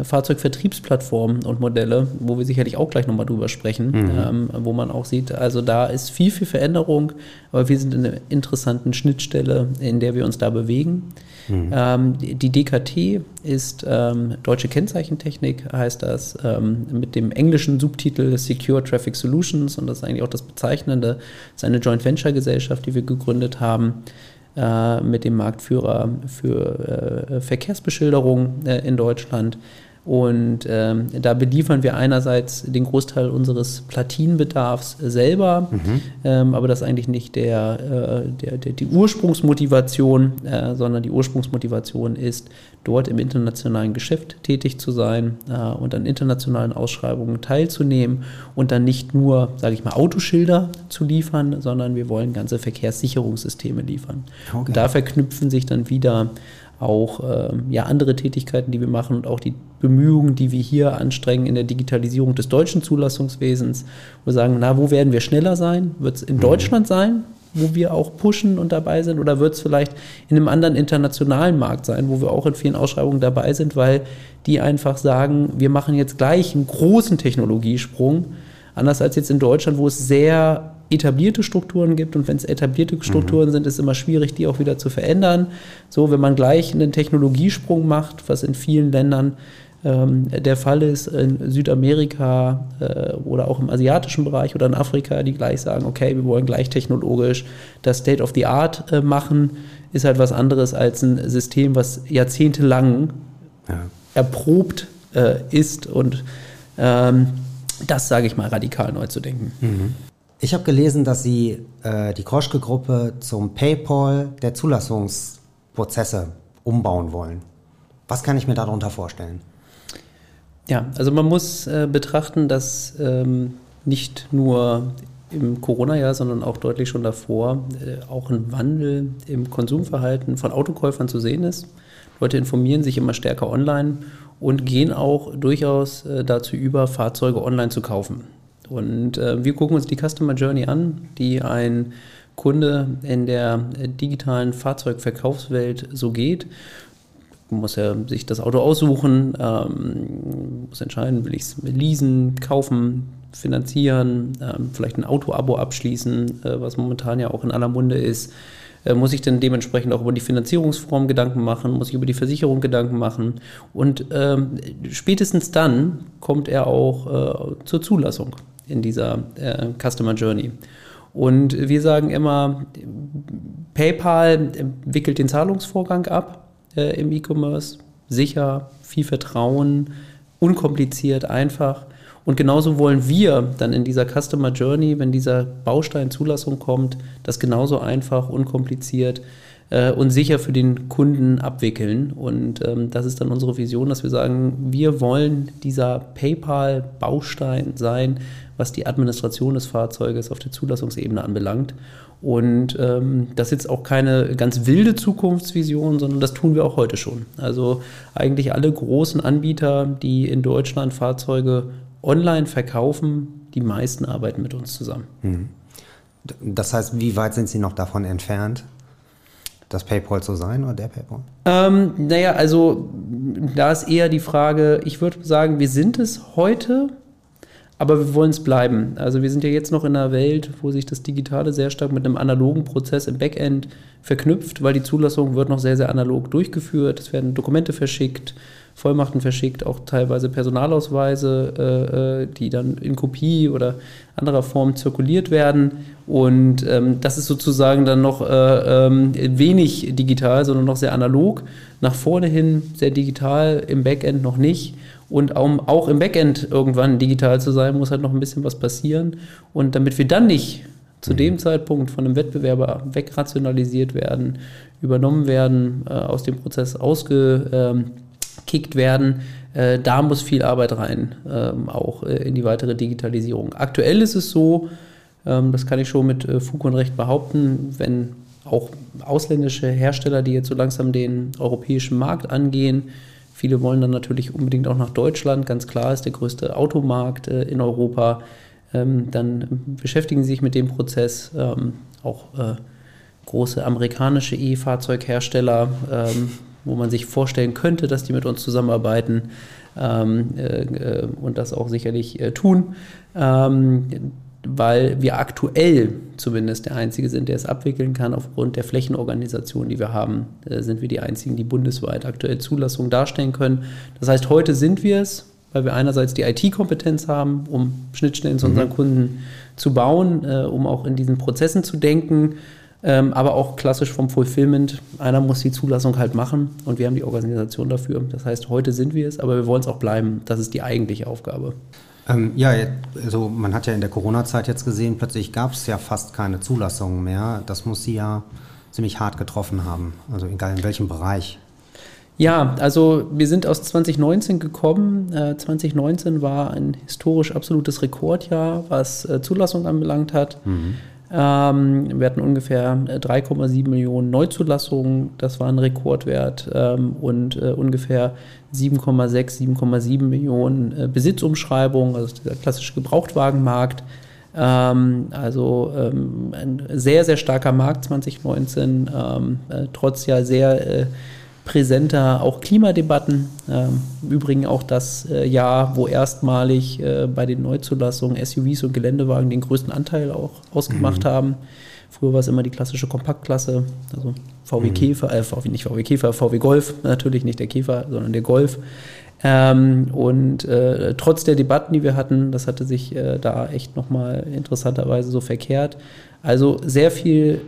Fahrzeugvertriebsplattformen und Modelle, wo wir sicherlich auch gleich nochmal drüber sprechen, mhm. ähm, wo man auch sieht, also da ist viel, viel Veränderung, aber wir sind in einer interessanten Schnittstelle, in der wir uns da bewegen. Mhm. Ähm, die DKT ist ähm, Deutsche Kennzeichentechnik, heißt das, ähm, mit dem englischen Subtitel Secure Traffic Solutions und das ist eigentlich auch das Bezeichnende. Das ist eine Joint Venture Gesellschaft, die wir gegründet haben äh, mit dem Marktführer für äh, Verkehrsbeschilderung äh, in Deutschland. Und ähm, da beliefern wir einerseits den Großteil unseres Platinenbedarfs selber, mhm. ähm, aber das ist eigentlich nicht der, äh, der, der, die Ursprungsmotivation, äh, sondern die Ursprungsmotivation ist, dort im internationalen Geschäft tätig zu sein äh, und an internationalen Ausschreibungen teilzunehmen und dann nicht nur, sage ich mal, Autoschilder zu liefern, sondern wir wollen ganze Verkehrssicherungssysteme liefern. Okay. Und da verknüpfen sich dann wieder auch äh, ja, andere Tätigkeiten, die wir machen und auch die Bemühungen, die wir hier anstrengen in der Digitalisierung des deutschen Zulassungswesens, wo wir sagen, na, wo werden wir schneller sein? Wird es in mhm. Deutschland sein, wo wir auch pushen und dabei sind, oder wird es vielleicht in einem anderen internationalen Markt sein, wo wir auch in vielen Ausschreibungen dabei sind, weil die einfach sagen, wir machen jetzt gleich einen großen Technologiesprung, anders als jetzt in Deutschland, wo es sehr etablierte Strukturen gibt und wenn es etablierte Strukturen mhm. sind, ist es immer schwierig, die auch wieder zu verändern. So, wenn man gleich einen Technologiesprung macht, was in vielen Ländern ähm, der Fall ist, in Südamerika äh, oder auch im asiatischen Bereich oder in Afrika, die gleich sagen, okay, wir wollen gleich technologisch das State of the Art äh, machen, ist halt was anderes als ein System, was jahrzehntelang ja. erprobt äh, ist und ähm, das, sage ich mal, radikal neu zu denken. Mhm. Ich habe gelesen, dass Sie äh, die Kroschke-Gruppe zum PayPal der Zulassungsprozesse umbauen wollen. Was kann ich mir darunter vorstellen? Ja, also man muss äh, betrachten, dass ähm, nicht nur im Corona-Jahr, sondern auch deutlich schon davor äh, auch ein Wandel im Konsumverhalten von Autokäufern zu sehen ist. Leute informieren sich immer stärker online und gehen auch durchaus äh, dazu über, Fahrzeuge online zu kaufen. Und äh, wir gucken uns die Customer Journey an, die ein Kunde in der digitalen Fahrzeugverkaufswelt so geht. Muss ja sich das Auto aussuchen, ähm, muss entscheiden, will ich es leasen, kaufen, finanzieren, ähm, vielleicht ein Auto-Abo abschließen, äh, was momentan ja auch in aller Munde ist. Äh, muss ich dann dementsprechend auch über die Finanzierungsform Gedanken machen, muss ich über die Versicherung Gedanken machen. Und ähm, spätestens dann kommt er auch äh, zur Zulassung in dieser äh, Customer Journey. Und wir sagen immer, PayPal wickelt den Zahlungsvorgang ab äh, im E-Commerce, sicher, viel Vertrauen, unkompliziert, einfach. Und genauso wollen wir dann in dieser Customer Journey, wenn dieser Baustein Zulassung kommt, das genauso einfach, unkompliziert äh, und sicher für den Kunden abwickeln. Und ähm, das ist dann unsere Vision, dass wir sagen, wir wollen dieser PayPal-Baustein sein, was die Administration des Fahrzeuges auf der Zulassungsebene anbelangt. Und ähm, das ist jetzt auch keine ganz wilde Zukunftsvision, sondern das tun wir auch heute schon. Also eigentlich alle großen Anbieter, die in Deutschland Fahrzeuge online verkaufen, die meisten arbeiten mit uns zusammen. Mhm. Das heißt, wie weit sind Sie noch davon entfernt, das PayPal zu sein oder der PayPal? Ähm, naja, also da ist eher die Frage, ich würde sagen, wir sind es heute, aber wir wollen es bleiben. Also wir sind ja jetzt noch in einer Welt, wo sich das Digitale sehr stark mit einem analogen Prozess im Backend verknüpft, weil die Zulassung wird noch sehr, sehr analog durchgeführt. Es werden Dokumente verschickt, Vollmachten verschickt, auch teilweise Personalausweise, äh, äh, die dann in Kopie oder anderer Form zirkuliert werden. Und ähm, das ist sozusagen dann noch äh, ähm, wenig digital, sondern noch sehr analog. Nach vorne hin sehr digital, im Backend noch nicht. Und um auch im Backend irgendwann digital zu sein, muss halt noch ein bisschen was passieren. Und damit wir dann nicht zu dem mhm. Zeitpunkt von einem Wettbewerber wegrationalisiert werden, übernommen werden, äh, aus dem Prozess ausge, ähm, gekickt werden. Äh, da muss viel Arbeit rein, ähm, auch äh, in die weitere Digitalisierung. Aktuell ist es so, ähm, das kann ich schon mit äh, Fug und Recht behaupten, wenn auch ausländische Hersteller, die jetzt so langsam den europäischen Markt angehen, Viele wollen dann natürlich unbedingt auch nach Deutschland. Ganz klar ist der größte Automarkt äh, in Europa. Ähm, dann beschäftigen sie sich mit dem Prozess. Ähm, auch äh, große amerikanische E-Fahrzeughersteller, ähm, wo man sich vorstellen könnte, dass die mit uns zusammenarbeiten ähm, äh, äh, und das auch sicherlich äh, tun. Ähm, weil wir aktuell zumindest der Einzige sind, der es abwickeln kann. Aufgrund der Flächenorganisation, die wir haben, äh, sind wir die Einzigen, die bundesweit aktuell Zulassungen darstellen können. Das heißt, heute sind wir es, weil wir einerseits die IT-Kompetenz haben, um Schnittstellen zu mhm. unseren Kunden zu bauen, äh, um auch in diesen Prozessen zu denken, ähm, aber auch klassisch vom Fulfillment. Einer muss die Zulassung halt machen und wir haben die Organisation dafür. Das heißt, heute sind wir es, aber wir wollen es auch bleiben. Das ist die eigentliche Aufgabe. Ähm, ja, also man hat ja in der Corona-Zeit jetzt gesehen, plötzlich gab es ja fast keine Zulassungen mehr. Das muss sie ja ziemlich hart getroffen haben, also egal in welchem Bereich. Ja, also wir sind aus 2019 gekommen. Äh, 2019 war ein historisch absolutes Rekordjahr, was äh, Zulassung anbelangt hat. Mhm. Ähm, wir hatten ungefähr 3,7 äh, Millionen Neuzulassungen, das war ein Rekordwert, ähm, und äh, ungefähr 7,6, 7,7 Millionen äh, Besitzumschreibungen, also der klassische Gebrauchtwagenmarkt. Ähm, also ähm, ein sehr, sehr starker Markt 2019, ähm, äh, trotz ja sehr äh, präsenter auch Klimadebatten. Ähm, Im Übrigen auch das äh, Jahr, wo erstmalig äh, bei den Neuzulassungen SUVs und Geländewagen den größten Anteil auch ausgemacht mhm. haben. Früher war es immer die klassische Kompaktklasse, also VW mhm. Käfer, äh, VW, nicht VW Käfer, VW Golf, natürlich nicht der Käfer, sondern der Golf. Ähm, und äh, trotz der Debatten, die wir hatten, das hatte sich äh, da echt nochmal interessanterweise so verkehrt. Also sehr viel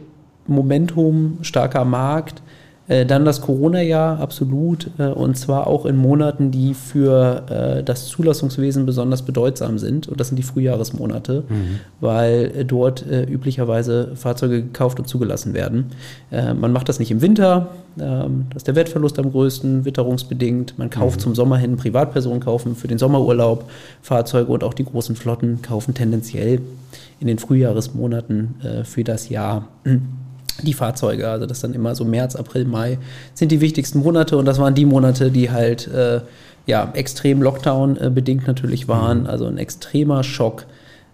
Momentum, starker Markt, dann das Corona-Jahr, absolut. Äh, und zwar auch in Monaten, die für äh, das Zulassungswesen besonders bedeutsam sind. Und das sind die Frühjahresmonate, mhm. weil dort üblicherweise Fahrzeuge gekauft und zugelassen werden. man macht das nicht im Winter. Ähm, da ist der Wertverlust am größten, witterungsbedingt. Man kauft mhm. zum Sommer hin, Privatpersonen kaufen für den Sommerurlaub Fahrzeuge und auch die großen Flotten kaufen tendenziell in den Frühjahresmonaten für das Jahr die Fahrzeuge. Also das dann immer so März, April, Mai sind die wichtigsten Monate und das waren die Monate, die halt äh, ja extrem Lockdown äh, bedingt natürlich waren. Mhm. Also ein extremer Schock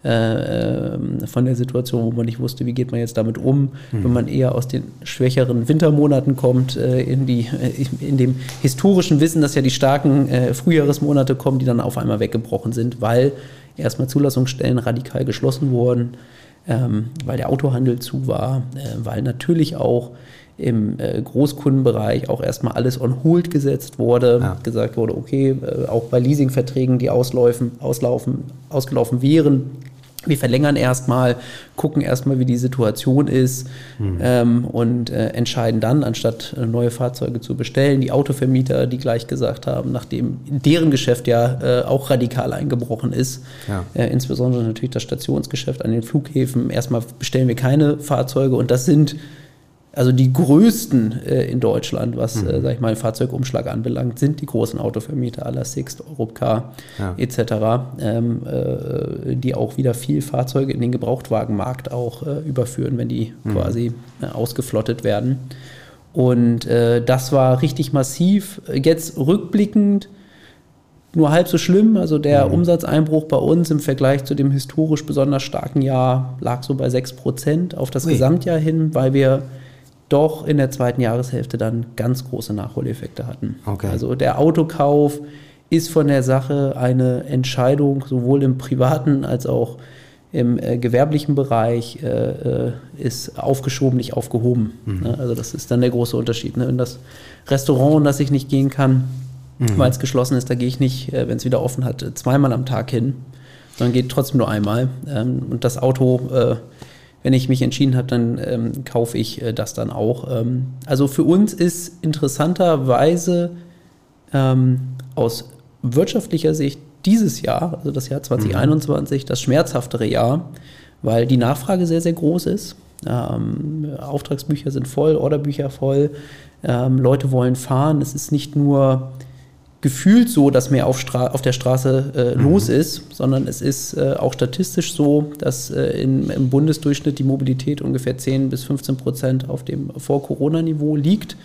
äh, ähm, von der Situation, wo man nicht wusste, wie geht man jetzt damit um, mhm. wenn man eher aus den schwächeren Wintermonaten kommt, äh, in, die, in dem historischen Wissen, dass ja die starken Frühjahresmonate kommen, die dann auf einmal weggebrochen sind, weil erstmal Zulassungsstellen radikal geschlossen wurden ähm, weil der Autohandel zu war, äh, weil natürlich auch im äh, Großkundenbereich auch erstmal alles on hold gesetzt wurde, ja. gesagt wurde, okay, äh, auch bei Leasingverträgen, die ausläufen, auslaufen, ausgelaufen wären, wir verlängern erstmal, gucken erstmal, wie die Situation ist mhm. ähm, und äh, entscheiden dann, anstatt äh, neue Fahrzeuge zu bestellen, die Autovermieter, die gleich gesagt haben, nachdem deren Geschäft ja äh, auch radikal eingebrochen ist, ja. Äh, insbesondere natürlich das Stationsgeschäft an den Flughäfen, erstmal bestellen wir keine Fahrzeuge und das sind also die größten äh, in Deutschland, was, mhm. äh, sag ich mal, Fahrzeugumschlag anbelangt, sind die großen Autovermieter aller Sixt, Europcar ja. etc., ähm, äh, die auch wieder viel Fahrzeuge in den Gebrauchtwagenmarkt auch äh, überführen, wenn die mhm. quasi äh, ausgeflottet werden. Und äh, das war richtig massiv. Jetzt rückblickend nur halb so schlimm. Also der mhm. Umsatzeinbruch bei uns im Vergleich zu dem historisch besonders starken Jahr lag so bei 6 Prozent auf das Ui. Gesamtjahr hin, weil wir doch in der zweiten Jahreshälfte dann ganz große Nachholeffekte hatten. Okay. Also der Autokauf ist von der Sache eine Entscheidung, sowohl im privaten als auch im äh, gewerblichen Bereich, äh, äh ist aufgeschoben, nicht aufgehoben. Mhm. Ne? Also das ist dann der große Unterschied. Ne? In das Restaurant, in das ich nicht gehen kann, mhm. weil es geschlossen ist, da gehe ich nicht, äh, wenn es wieder offen hat, zweimal am Tag hin, sondern geht trotzdem nur einmal. Ähm, und das Auto äh, wenn ich mich entschieden habe, dann ähm, kaufe ich äh, das dann auch. Ähm, also für uns ist interessanterweise ähm, aus wirtschaftlicher Sicht dieses Jahr, also das Jahr 2021, mhm. das schmerzhaftere Jahr, weil die Nachfrage sehr, sehr groß ist. Ähm, Auftragsbücher sind voll, Orderbücher voll, ähm, Leute wollen fahren. Es ist nicht nur gefühlt so, dass mehr auf, Stra auf der Straße äh, mhm. los ist, sondern es ist äh, auch statistisch so, dass äh, in, im Bundesdurchschnitt die Mobilität ungefähr 10 bis 15 Prozent auf dem Vor-Corona-Niveau liegt.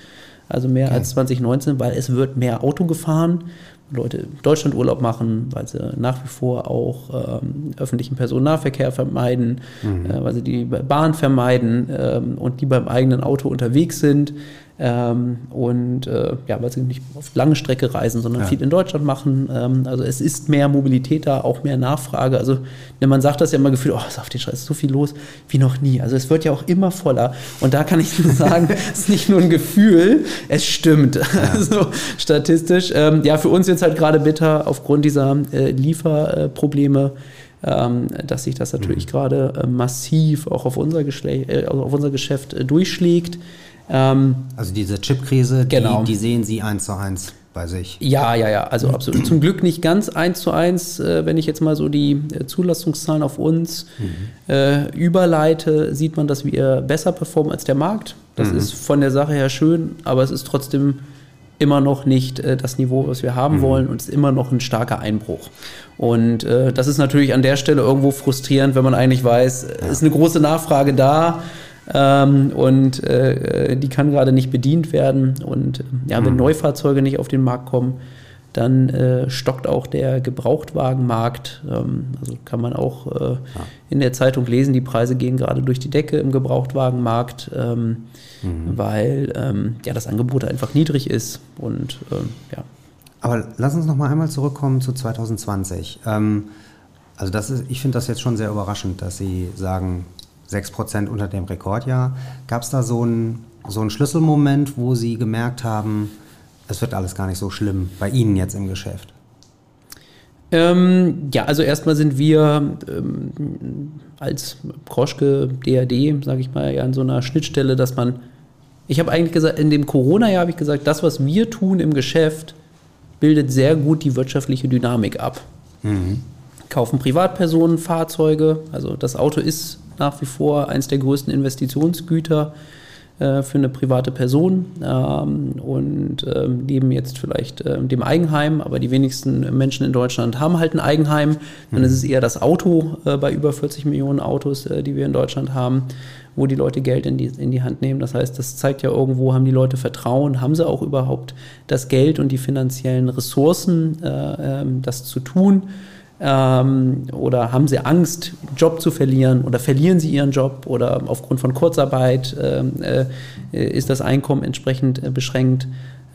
also mehr okay. als 2019, weil es wird mehr Auto gefahren. Leute Deutschland Urlaub machen, weil sie nach wie vor auch ähm, öffentlichen Personennahverkehr vermeiden, mhm. äh, weil sie die Bahn vermeiden ähm, und die beim eigenen Auto unterwegs sind. Ähm, und äh, ja, weil sie nicht auf lange Strecke reisen, sondern ja. viel in Deutschland machen. Ähm, also es ist mehr Mobilität da, auch mehr Nachfrage. Also ne, man sagt das ja immer gefühlt, oh, ist auf den Scheiß so viel los wie noch nie. Also es wird ja auch immer voller. Und da kann ich nur sagen, es ist nicht nur ein Gefühl, es stimmt. Ja. Also statistisch. Ähm, ja, für uns jetzt halt gerade bitter aufgrund dieser äh, Lieferprobleme. Ähm, dass sich das natürlich mhm. gerade äh, massiv auch auf unser, Geschle äh, auf unser Geschäft äh, durchschlägt. Ähm, also diese Chipkrise, genau. die, die sehen Sie eins zu eins bei sich. Ja, ja, ja, also absolut. Zum Glück nicht ganz eins zu eins, äh, wenn ich jetzt mal so die äh, Zulassungszahlen auf uns mhm. äh, überleite, sieht man, dass wir besser performen als der Markt. Das mhm. ist von der Sache her schön, aber es ist trotzdem immer noch nicht äh, das Niveau, was wir haben mhm. wollen und es ist immer noch ein starker Einbruch. Und äh, das ist natürlich an der Stelle irgendwo frustrierend, wenn man eigentlich weiß, es ja. ist eine große Nachfrage da ähm, und äh, die kann gerade nicht bedient werden. Und ja, wenn mhm. Neufahrzeuge nicht auf den Markt kommen, dann äh, stockt auch der Gebrauchtwagenmarkt. Ähm, also kann man auch äh, ja. in der Zeitung lesen, die Preise gehen gerade durch die Decke im Gebrauchtwagenmarkt, ähm, mhm. weil ähm, ja, das Angebot einfach niedrig ist. Und ähm, ja. Aber lass uns noch mal einmal zurückkommen zu 2020. Ähm, also das ist, ich finde das jetzt schon sehr überraschend, dass Sie sagen, 6% unter dem Rekordjahr. Gab es da so einen, so einen Schlüsselmoment, wo Sie gemerkt haben, es wird alles gar nicht so schlimm bei Ihnen jetzt im Geschäft? Ähm, ja, also erstmal sind wir ähm, als Kroschke DAD, sage ich mal, ja an so einer Schnittstelle, dass man, ich habe eigentlich gesagt, in dem Corona-Jahr habe ich gesagt, das, was wir tun im Geschäft, bildet sehr gut die wirtschaftliche Dynamik ab. Mhm. Kaufen Privatpersonen Fahrzeuge, also das Auto ist nach wie vor eines der größten Investitionsgüter äh, für eine private Person ähm, und ähm, leben jetzt vielleicht äh, dem Eigenheim, aber die wenigsten Menschen in Deutschland haben halt ein Eigenheim. Dann mhm. ist es eher das Auto äh, bei über 40 Millionen Autos, äh, die wir in Deutschland haben, wo die Leute Geld in die, in die Hand nehmen. Das heißt, das zeigt ja irgendwo, haben die Leute Vertrauen, haben sie auch überhaupt das Geld und die finanziellen Ressourcen, äh, ähm, das zu tun. Ähm, oder haben sie Angst, Job zu verlieren oder verlieren sie ihren Job oder aufgrund von Kurzarbeit ähm, äh, ist das Einkommen entsprechend äh, beschränkt.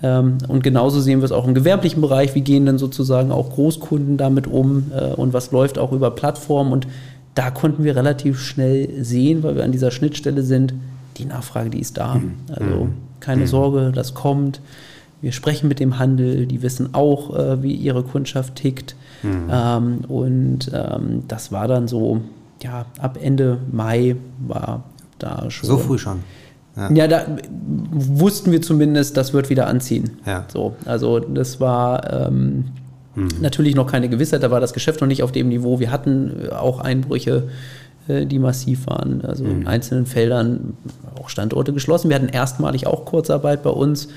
Ähm, und genauso sehen wir es auch im gewerblichen Bereich. Wie gehen denn sozusagen auch Großkunden damit um äh, und was läuft auch über Plattformen? Und da konnten wir relativ schnell sehen, weil wir an dieser Schnittstelle sind, die Nachfrage, die ist da. Mhm. Also keine mhm. Sorge, das kommt. Wir sprechen mit dem Handel, die wissen auch, äh, wie ihre Kundschaft tickt. Mhm. Ähm, und ähm, das war dann so, ja, ab Ende Mai war da schon. So früh schon. Ja. ja, da wussten wir zumindest, das wird wieder anziehen. Ja. So, also das war ähm, mhm. natürlich noch keine Gewissheit, da war das Geschäft noch nicht auf dem Niveau. Wir hatten äh, auch Einbrüche, äh, die massiv waren. Also mhm. in einzelnen Feldern auch Standorte geschlossen. Wir hatten erstmalig auch Kurzarbeit bei uns.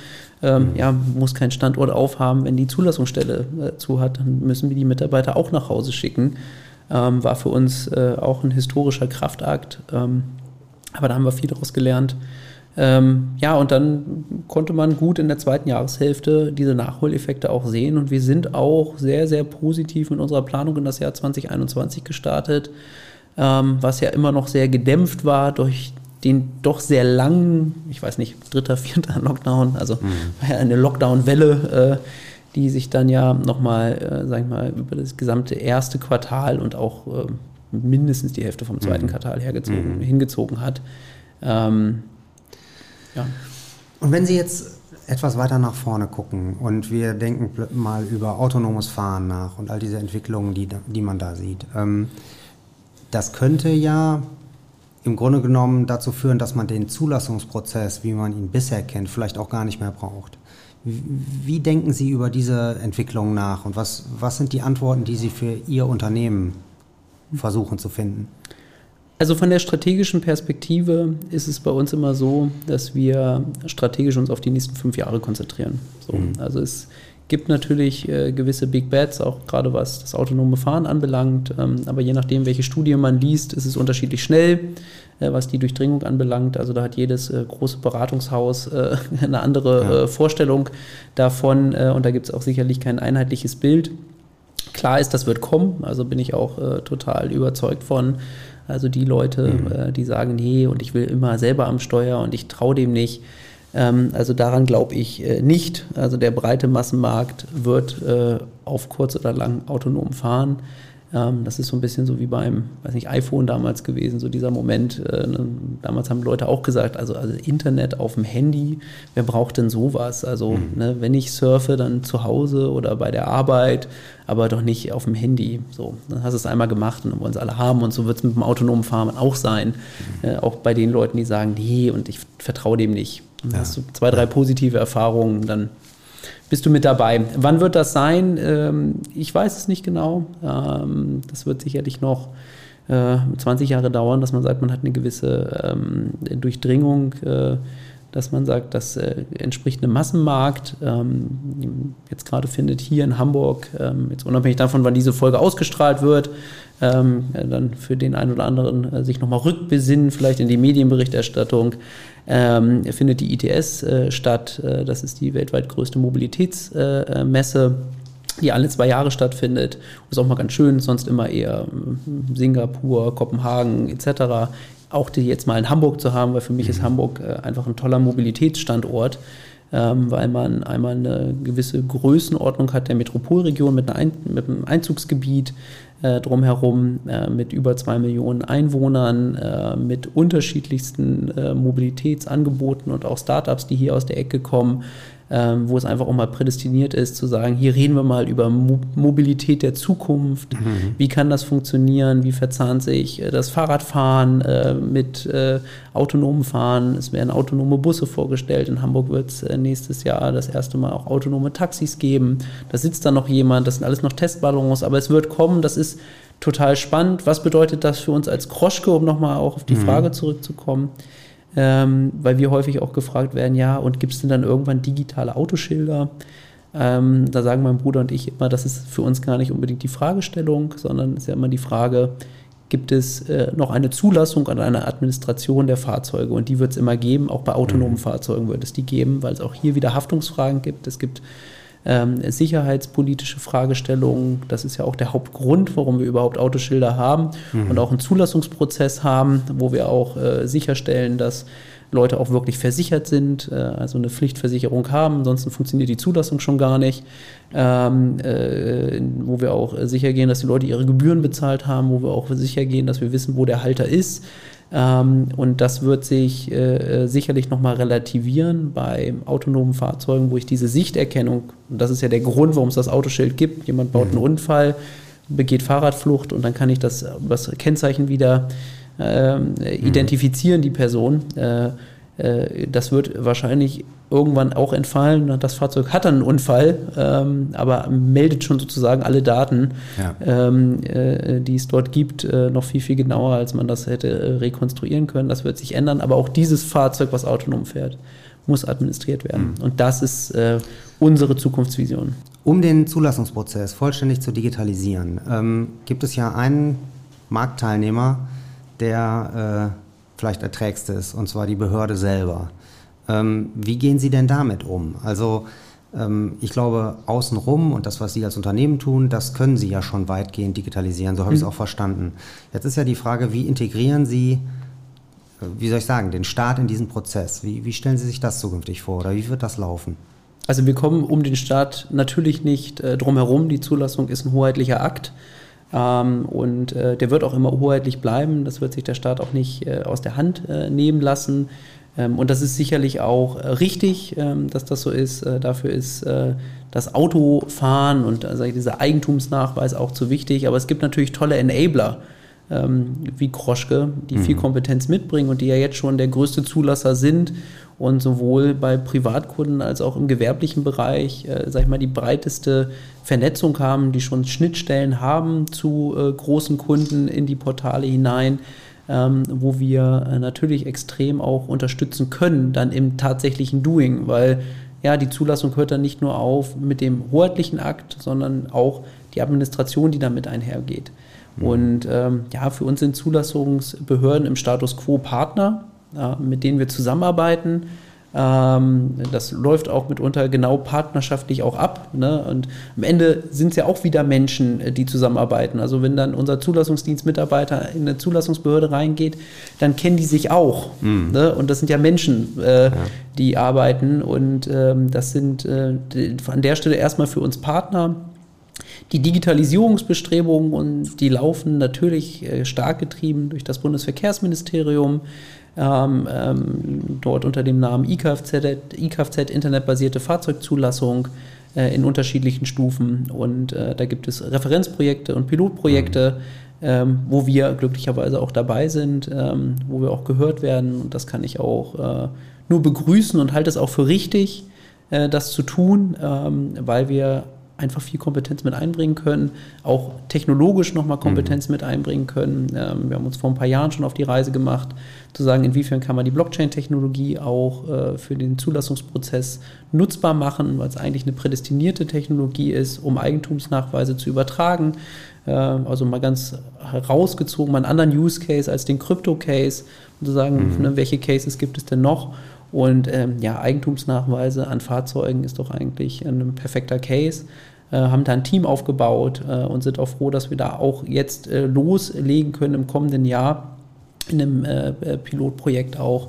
Ähm, mhm. Ja, muss kein Standort aufhaben. Wenn die Zulassungsstelle äh, zu hat, dann müssen wir die Mitarbeiter auch nach Hause schicken. Ähm, war für uns äh, auch ein historischer Kraftakt. Ähm, aber da haben wir viel daraus gelernt. Ähm, ja, und dann konnte man gut in der zweiten Jahreshälfte diese Nachholeffekte auch sehen. Und wir sind auch sehr, sehr positiv mit unserer Planung in das Jahr 2021 gestartet, ähm, was ja immer noch sehr gedämpft war durch den doch sehr langen, ich weiß nicht, dritter, vierter Lockdown, also mhm. eine Lockdown-Welle, äh, die sich dann ja nochmal, äh, sag ich mal, über das gesamte erste Quartal und auch äh, mindestens die Hälfte vom zweiten mhm. Quartal hergezogen, mhm. hingezogen hat. Ähm, ja. Und wenn Sie jetzt etwas weiter nach vorne gucken und wir denken mal über autonomes Fahren nach und all diese Entwicklungen, die, die man da sieht, ähm, das könnte ja im Grunde genommen dazu führen, dass man den Zulassungsprozess, wie man ihn bisher kennt, vielleicht auch gar nicht mehr braucht. Wie denken Sie über diese Entwicklung nach und was, was sind die Antworten, die Sie für Ihr Unternehmen versuchen zu finden? Also von der strategischen Perspektive ist es bei uns immer so, dass wir strategisch uns auf die nächsten fünf Jahre konzentrieren. So, mhm. Also es Gibt natürlich äh, gewisse Big Bets, auch gerade was das autonome Fahren anbelangt. Ähm, aber je nachdem, welche Studie man liest, ist es unterschiedlich schnell, äh, was die Durchdringung anbelangt. Also da hat jedes äh, große Beratungshaus äh, eine andere ja. Äh, Vorstellung davon. Äh, und da gibt es auch sicherlich kein einheitliches Bild. Klar ist, das wird kommen. Also bin ich auch total überzeugt von. Also die Leute, mhm. die sagen, nee, und ich will immer selber am Steuer und ich traue dem nicht also daran glaube ich äh, nicht. Also der breite Massenmarkt wird äh, auf kurz oder lang autonom fahren. Ähm, das ist so ein bisschen so wie beim, weiß nicht, iPhone damals gewesen, so dieser Moment. Äh, ne, damals haben Leute auch gesagt, also, also Internet auf dem Handy, wer braucht denn sowas? Also mhm. ne, wenn ich surfe, dann zu Hause oder bei der Arbeit, aber doch nicht auf dem Handy. So, dann hast du es einmal gemacht und dann wollen es alle haben und so wird es mit dem autonomen Fahren auch sein. Mhm. Auch bei den Leuten, die sagen, nee, und ich vertraue dem nicht. Dann ja. hast du zwei, drei positive Erfahrungen, dann bist du mit dabei. Wann wird das sein? Ähm, ich weiß es nicht genau. Ähm, das wird sicherlich noch 20 äh, Jahre dauern, dass man sagt, man hat eine gewisse ähm, Durchdringung, äh, dass man sagt, das äh, entspricht einem Massenmarkt. jetzt gerade findet hier in Hamburg, jetzt unabhängig davon, wann diese Folge ausgestrahlt wird, dann für den einen oder anderen sich nochmal rückbesinnen, vielleicht in die Medienberichterstattung ähm, findet die ITS äh, statt. Äh, das ist die weltweit größte Mobilitätsmesse. Äh, die alle zwei Jahre stattfindet. Ist auch mal ganz schön, sonst immer eher hm, Singapur, Kopenhagen etc. Auch die jetzt mal in Hamburg zu haben, weil für mich ist mhm. Hamburg äh, einfach ein toller Mobilitätsstandort. Ähm, weil man einmal eine gewisse Größenordnung hat der Metropolregion mit, Ein mit einem Einzugsgebiet, äh, drumherum äh, mit über zwei Millionen Einwohnern, äh, mit unterschiedlichsten äh, Mobilitätsangeboten und auch Startups, die hier aus der Ecke kommen, ähm, wo es einfach auch mal prädestiniert ist, zu sagen, hier reden wir mal über Mo Mobilität der Zukunft, mhm. wie kann das funktionieren, wie verzahnt sich äh, das Fahrradfahren äh, mit äh, autonomem Fahren, es werden autonome Busse vorgestellt, in Hamburg wird es äh, nächstes Jahr das erste Mal auch autonome Taxis geben, da sitzt dann noch jemand, das sind alles noch Testballons, aber es wird kommen, das ist total spannend. Was bedeutet das für uns als Kroschke, um nochmal auch auf die mhm. Frage zurückzukommen? Ähm, weil wir häufig auch gefragt werden, ja, und gibt es denn dann irgendwann digitale Autoschilder? Ähm, da sagen mein Bruder und ich immer, das ist für uns gar nicht unbedingt die Fragestellung, sondern es ist ja immer die Frage, gibt es äh, noch eine Zulassung an eine Administration der Fahrzeuge und die wird es immer geben, auch bei autonomen mhm. Fahrzeugen wird es die geben, weil es auch hier wieder Haftungsfragen gibt. Es gibt ähm, sicherheitspolitische Fragestellungen. Das ist ja auch der Hauptgrund, warum wir überhaupt Autoschilder haben mhm. und auch einen Zulassungsprozess haben, wo wir auch äh, sicherstellen, dass Leute auch wirklich versichert sind, äh, also eine Pflichtversicherung haben, ansonsten funktioniert die Zulassung schon gar nicht, ähm, äh, wo wir auch sicher gehen, dass die Leute ihre Gebühren bezahlt haben, wo wir auch sicher gehen, dass wir wissen, wo der Halter ist. Ähm, und das wird sich äh, äh sicherlich nochmal relativieren bei autonomen Fahrzeugen, wo ich diese Sichterkennung, und das ist ja der Grund, warum es das Autoschild gibt, jemand baut einen mhm. Unfall, begeht Fahrradflucht und dann kann ich das, das Kennzeichen wieder äh, identifizieren, die Person. Äh, das wird wahrscheinlich irgendwann auch entfallen. Das Fahrzeug hat dann einen Unfall, ähm, aber meldet schon sozusagen alle Daten, ja. ähm, äh, die es dort gibt, äh, noch viel, viel genauer, als man das hätte äh, rekonstruieren können. Das wird sich ändern. Aber auch dieses Fahrzeug, was autonom fährt, muss administriert werden. Mhm. Und das ist äh, unsere Zukunftsvision. Um den Zulassungsprozess vollständig zu digitalisieren, ähm, gibt es ja einen Marktteilnehmer, der äh, vielleicht erträgst ist, und zwar die Behörde selber. Ähm, wie gehen Sie denn damit um? Also ähm, ich glaube, außenrum und das, was Sie als Unternehmen tun, das können Sie ja schon weitgehend digitalisieren, so habe mhm. ich es auch verstanden. Jetzt ist ja die Frage, wie integrieren Sie, äh, wie soll ich sagen, den Staat in diesen Prozess? Wie, wie stellen Sie sich das zukünftig vor oder wie wird das laufen? Also wir kommen um den Staat natürlich nicht äh, drum herum. Die Zulassung ist ein hoheitlicher Akt. Ähm, und äh, der wird auch immer hoheitlich bleiben. Das wird sich der Staat auch nicht äh, aus der Hand äh, nehmen lassen. Ähm, und das ist sicherlich auch äh, richtig, ähm, dass das so ist. Äh, dafür ist äh, das Autofahren und also dieser Eigentumsnachweis auch zu wichtig. Aber es gibt natürlich tolle Enabler wie Kroschke, die mhm. viel Kompetenz mitbringen und die ja jetzt schon der größte Zulasser sind und sowohl bei Privatkunden als auch im gewerblichen Bereich, äh, sag ich mal, die breiteste Vernetzung haben, die schon Schnittstellen haben zu äh, großen Kunden in die Portale hinein, ähm, wo wir äh, natürlich extrem auch unterstützen können, dann im tatsächlichen Doing, weil ja, die Zulassung hört dann nicht nur auf mit dem hoheitlichen Akt, sondern auch die Administration, die damit einhergeht. Mhm. Und ähm, ja, für uns sind Zulassungsbehörden im Status quo Partner, äh, mit denen wir zusammenarbeiten ähm, das läuft auch mitunter genau partnerschaftlich auch ab. Ne? Und am Ende sind es ja auch wieder Menschen, äh, die zusammenarbeiten. Also wenn dann unser Zulassungsdienstmitarbeiter in eine Zulassungsbehörde reingeht, dann kennen die sich auch. Mhm. Ne? Und das sind ja Menschen, äh, ja. die arbeiten. Und ähm, das sind äh, an der Stelle erstmal für uns Partner. Die Digitalisierungsbestrebungen und die laufen natürlich äh, stark getrieben durch das Bundesverkehrsministerium ähm, ähm, dort unter dem Namen IKFZ, IKFZ internetbasierte Fahrzeugzulassung äh, in unterschiedlichen Stufen. Und äh, da gibt es Referenzprojekte und Pilotprojekte, mhm. ähm, wo wir glücklicherweise auch dabei sind, ähm, wo wir auch gehört werden. Und das kann ich auch äh, nur begrüßen und halte es auch für richtig, äh, das zu tun, ähm, weil wir einfach viel Kompetenz mit einbringen können, auch technologisch nochmal Kompetenz mhm. mit einbringen können. Ähm, wir haben uns vor ein paar Jahren schon auf die Reise gemacht, zu sagen, inwiefern kann man die Blockchain-Technologie auch äh, für den Zulassungsprozess nutzbar machen, weil es eigentlich eine prädestinierte Technologie ist, um Eigentumsnachweise zu übertragen. Äh, also mal ganz herausgezogen, mal einen anderen Use Case als den Crypto-Case, um zu sagen, mhm. ne, welche Cases gibt es denn noch? Und ähm, ja, Eigentumsnachweise an Fahrzeugen ist doch eigentlich ein perfekter Case. Äh, haben da ein Team aufgebaut äh, und sind auch froh, dass wir da auch jetzt äh, loslegen können im kommenden Jahr in einem Pilotprojekt auch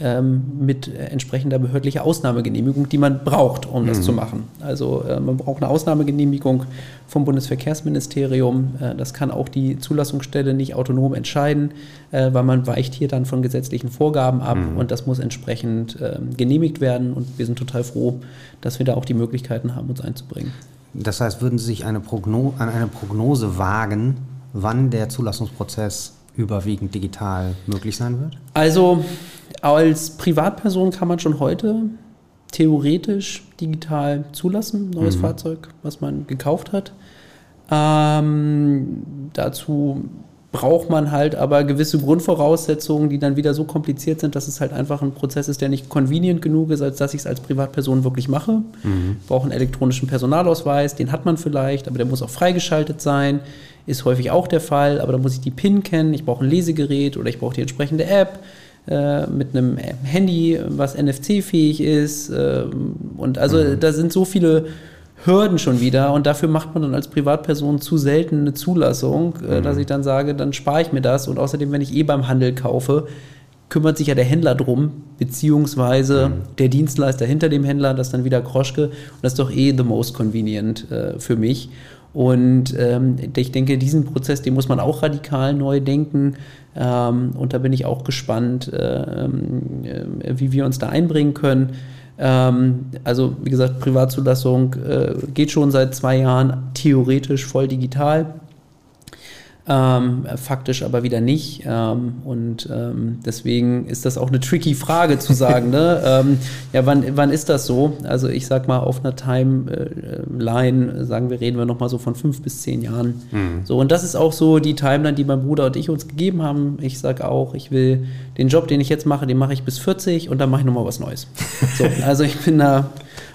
ähm, mit entsprechender behördlicher Ausnahmegenehmigung, die man braucht, um das mhm. zu machen. Also man braucht eine Ausnahmegenehmigung vom Bundesverkehrsministerium. Das kann auch die Zulassungsstelle nicht autonom entscheiden, weil man weicht hier dann von gesetzlichen Vorgaben ab mhm. und das muss entsprechend ähm, genehmigt werden. Und wir sind total froh, dass wir da auch die Möglichkeiten haben, uns einzubringen. Das heißt, würden Sie sich eine Progno an eine Prognose wagen, wann der Zulassungsprozess überwiegend digital möglich sein wird? Also als Privatperson kann man schon heute theoretisch digital zulassen, neues mhm. Fahrzeug, was man gekauft hat. Ähm, dazu braucht man halt aber gewisse Grundvoraussetzungen, die dann wieder so kompliziert sind, dass es halt einfach ein Prozess ist, der nicht convenient genug ist, als dass ich es als Privatperson wirklich mache. Mhm. Ich brauche einen elektronischen Personalausweis, den hat man vielleicht, aber der muss auch freigeschaltet sein. Ist häufig auch der Fall, aber da muss ich die PIN kennen, ich brauche ein Lesegerät oder ich brauche die entsprechende App äh, mit einem Handy, was NFC-fähig ist. Äh, und also mhm. da sind so viele Hürden schon wieder und dafür macht man dann als Privatperson zu selten eine Zulassung, äh, mhm. dass ich dann sage, dann spare ich mir das und außerdem, wenn ich eh beim Handel kaufe, kümmert sich ja der Händler drum, beziehungsweise mhm. der Dienstleister hinter dem Händler, das dann wieder Kroschke und das ist doch eh the most convenient äh, für mich. Und ähm, ich denke, diesen Prozess, den muss man auch radikal neu denken. Ähm, und da bin ich auch gespannt, äh, äh, wie wir uns da einbringen können. Ähm, also wie gesagt, Privatzulassung äh, geht schon seit zwei Jahren theoretisch voll digital. Ähm, faktisch aber wieder nicht. Ähm, und ähm, deswegen ist das auch eine tricky Frage zu sagen. ne? Ähm, ja, wann, wann ist das so? Also ich sag mal, auf einer Timeline, sagen wir, reden wir nochmal so von fünf bis zehn Jahren. Mhm. So, und das ist auch so die Timeline, die mein Bruder und ich uns gegeben haben. Ich sage auch, ich will den Job, den ich jetzt mache, den mache ich bis 40 und dann mache ich nochmal was Neues. So, also ich bin da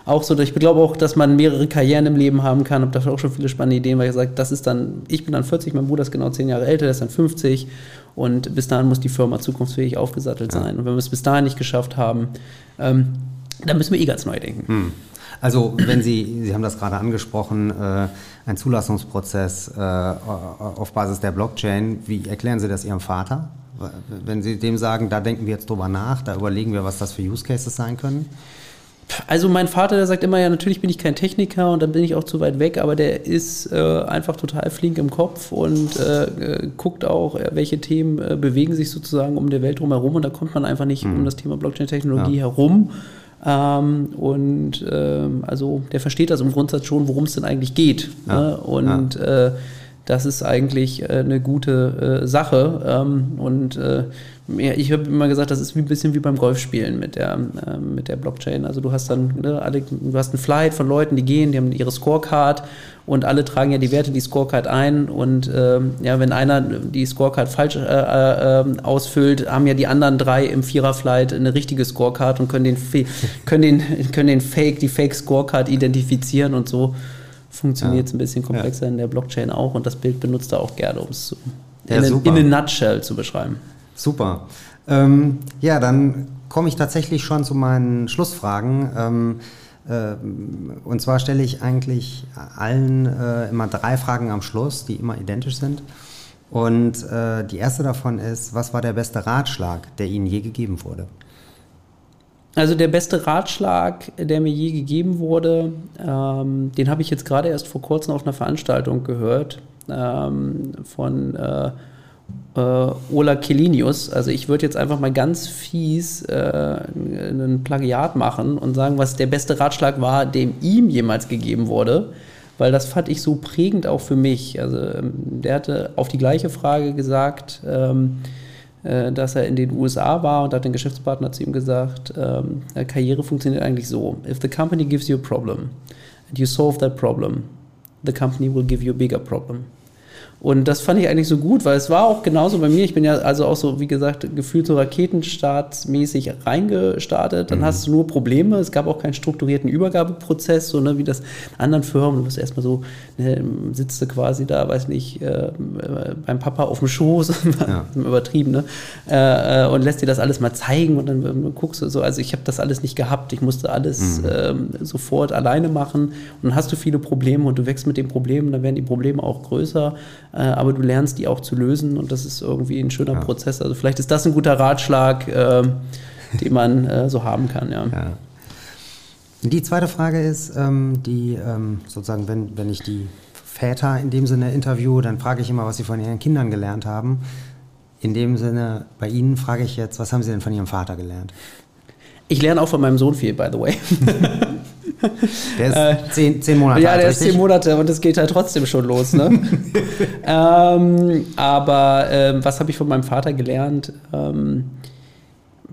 auch so, ich glaube auch, dass man mehrere Karrieren im Leben haben kann. Habe da auch schon viele spannende Ideen, weil ich sage, das ist dann, ich bin dann 40, mein Bruder ist genau zehn Jahre älter, der ist dann 50 und bis dahin muss die Firma zukunftsfähig aufgesattelt sein. Und wenn wir es bis dahin nicht geschafft haben, ähm, dann müssen wir eh ganz neu denken. Hm. Also wenn Sie, Sie haben das gerade angesprochen, äh, ein Zulassungsprozess äh, auf Basis der Blockchain, wie erklären Sie das Ihrem Vater? Wenn Sie dem sagen, da denken wir jetzt drüber nach, da überlegen wir, was das für Use Cases sein können? Also mein Vater, der sagt immer, ja, natürlich bin ich kein Techniker und dann bin ich auch zu weit weg, aber der ist äh, einfach total flink im Kopf und äh, äh guckt auch, äh, welche Themen äh, bewegen sich sozusagen um die Welt drumherum und da kommt man einfach nicht mhm. um das Thema Blockchain-Technologie ja. herum. Ähm, und ähm, also der versteht das im Grundsatz schon, worum es denn eigentlich geht. Ja. Ne? Und ja. Äh, das ist eigentlich eine gute Sache. Ähm, und ja, ich habe immer gesagt, das ist wie ein bisschen wie beim Golfspielen mit der, äh, mit der Blockchain. Also du hast dann ne, alle, du hast einen Flight von Leuten, die gehen, die haben ihre Scorecard und alle tragen ja die Werte, die Scorecard ein. Und äh, ja, wenn einer die Scorecard falsch äh, äh, ausfüllt, haben ja die anderen drei im Vierer-Flight eine richtige Scorecard und können den, können den, können den Fake, die Fake-Scorecard identifizieren und so funktioniert es ja. ein bisschen komplexer ja. in der Blockchain auch und das Bild benutzt er auch gerne, um es ja, in, in a nutshell zu beschreiben. Super. Ähm, ja, dann komme ich tatsächlich schon zu meinen Schlussfragen. Ähm, äh, und zwar stelle ich eigentlich allen äh, immer drei Fragen am Schluss, die immer identisch sind. Und äh, die erste davon ist, was war der beste Ratschlag, der Ihnen je gegeben wurde? Also der beste Ratschlag, der mir je gegeben wurde, ähm, den habe ich jetzt gerade erst vor kurzem auf einer Veranstaltung gehört ähm, von äh, äh, Ola Kelinius. Also ich würde jetzt einfach mal ganz fies äh, einen Plagiat machen und sagen, was der beste Ratschlag war, dem ihm jemals gegeben wurde. Weil das fand ich so prägend auch für mich. Also ähm, der hatte auf die gleiche Frage gesagt, ähm, äh, dass er in den USA war und hat den Geschäftspartner zu ihm gesagt, ähm, Karriere funktioniert eigentlich so. If the company gives you a problem and you solve that problem, the company will give you a bigger problem. Und das fand ich eigentlich so gut, weil es war auch genauso bei mir. Ich bin ja also auch so, wie gesagt, gefühlt so raketenstartmäßig reingestartet. Dann mhm. hast du nur Probleme. Es gab auch keinen strukturierten Übergabeprozess, so ne, wie das in anderen Firmen. Du bist erstmal so, ne, sitzt du quasi da, weiß nicht, äh, beim Papa auf dem Schoß, ja. übertrieben, ne? Äh, äh, und lässt dir das alles mal zeigen und dann guckst du so. Also ich habe das alles nicht gehabt. Ich musste alles mhm. ähm, sofort alleine machen. Und dann hast du viele Probleme und du wächst mit den Problemen, dann werden die Probleme auch größer äh, aber du lernst die auch zu lösen und das ist irgendwie ein schöner ja. Prozess. Also vielleicht ist das ein guter Ratschlag, äh, den man äh, so haben kann, ja. ja. Die zweite Frage ist, ähm, die ähm, sozusagen, wenn, wenn ich die Väter in dem Sinne interviewe, dann frage ich immer, was sie von ihren Kindern gelernt haben. In dem Sinne, bei Ihnen frage ich jetzt, was haben Sie denn von Ihrem Vater gelernt? Ich lerne auch von meinem Sohn viel, by the way. Der ist äh, zehn, zehn Monate Ja, der ist zehn Monate und es geht halt trotzdem schon los. Ne? ähm, aber ähm, was habe ich von meinem Vater gelernt? Ähm,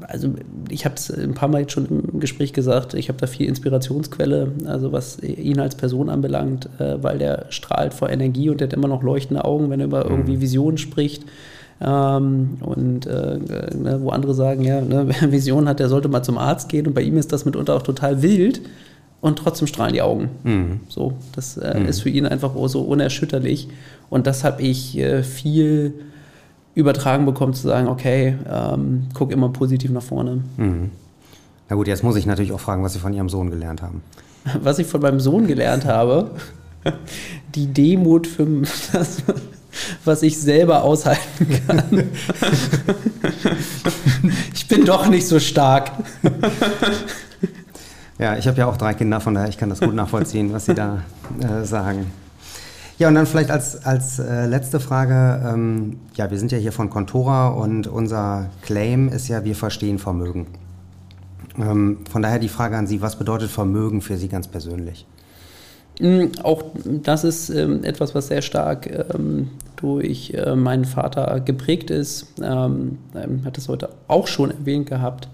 also ich habe es ein paar Mal jetzt schon im Gespräch gesagt, ich habe da viel Inspirationsquelle, also was ihn als Person anbelangt, äh, weil der strahlt vor Energie und der hat immer noch leuchtende Augen, wenn er über irgendwie mhm. Visionen spricht. Ähm, und äh, ne, wo andere sagen, ja, ne, wer Vision hat, der sollte mal zum Arzt gehen und bei ihm ist das mitunter auch total wild und trotzdem strahlen die Augen. Mhm. So, das äh, mhm. ist für ihn einfach so unerschütterlich. Und das habe ich äh, viel übertragen bekommen, zu sagen, okay, ähm, guck immer positiv nach vorne. Mhm. Na gut, jetzt muss ich natürlich auch fragen, was Sie von Ihrem Sohn gelernt haben. Was ich von meinem Sohn gelernt habe, die Demut für das, was ich selber aushalten kann. ich bin doch nicht so stark. Ja, ich habe ja auch drei Kinder, von daher ich kann das gut nachvollziehen, was Sie da äh, sagen. Ja, und dann vielleicht als, als äh, letzte Frage, ähm, ja, wir sind ja hier von Contora und unser Claim ist ja, wir verstehen Vermögen. Ähm, von daher die Frage an Sie, was bedeutet Vermögen für Sie ganz persönlich? Mm, auch das ist ähm, etwas, was sehr stark ähm, durch äh, meinen Vater geprägt ist. Ähm, hat es heute auch schon erwähnt gehabt.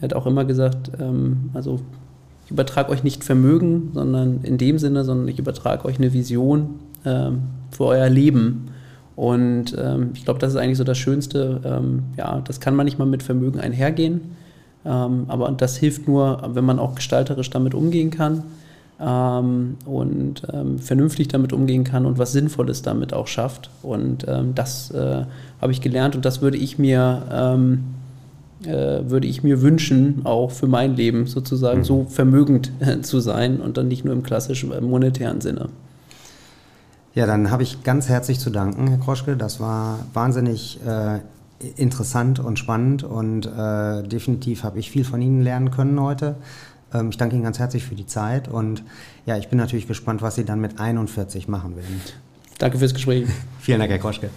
Er hat auch immer gesagt, ähm, also übertrage euch nicht Vermögen, sondern in dem Sinne, sondern ich übertrage euch eine Vision ähm, für euer Leben. Und ähm, ich glaube, das ist eigentlich so das Schönste. Ähm, ja, das kann man nicht mal mit Vermögen einhergehen. Ähm, aber das hilft nur, wenn man auch gestalterisch damit umgehen kann ähm, und ähm, vernünftig damit umgehen kann und was Sinnvolles damit auch schafft. Und das äh, habe ich gelernt und das würde ich mir würde ich mir wünschen, auch für mein Leben sozusagen mhm. so vermögend äh, zu sein und dann nicht nur im klassischen äh, monetären Sinne. Ja, dann habe ich ganz herzlich zu danken, Herr Kroschke. Das war wahnsinnig äh, interessant und spannend und äh, definitiv habe ich viel von Ihnen lernen können heute. Ähm, ich danke Ihnen ganz herzlich für die Zeit und ja, ich bin natürlich gespannt, was Sie dann mit 41 machen werden. Danke fürs Gespräch. Vielen Dank, Herr Kroschke.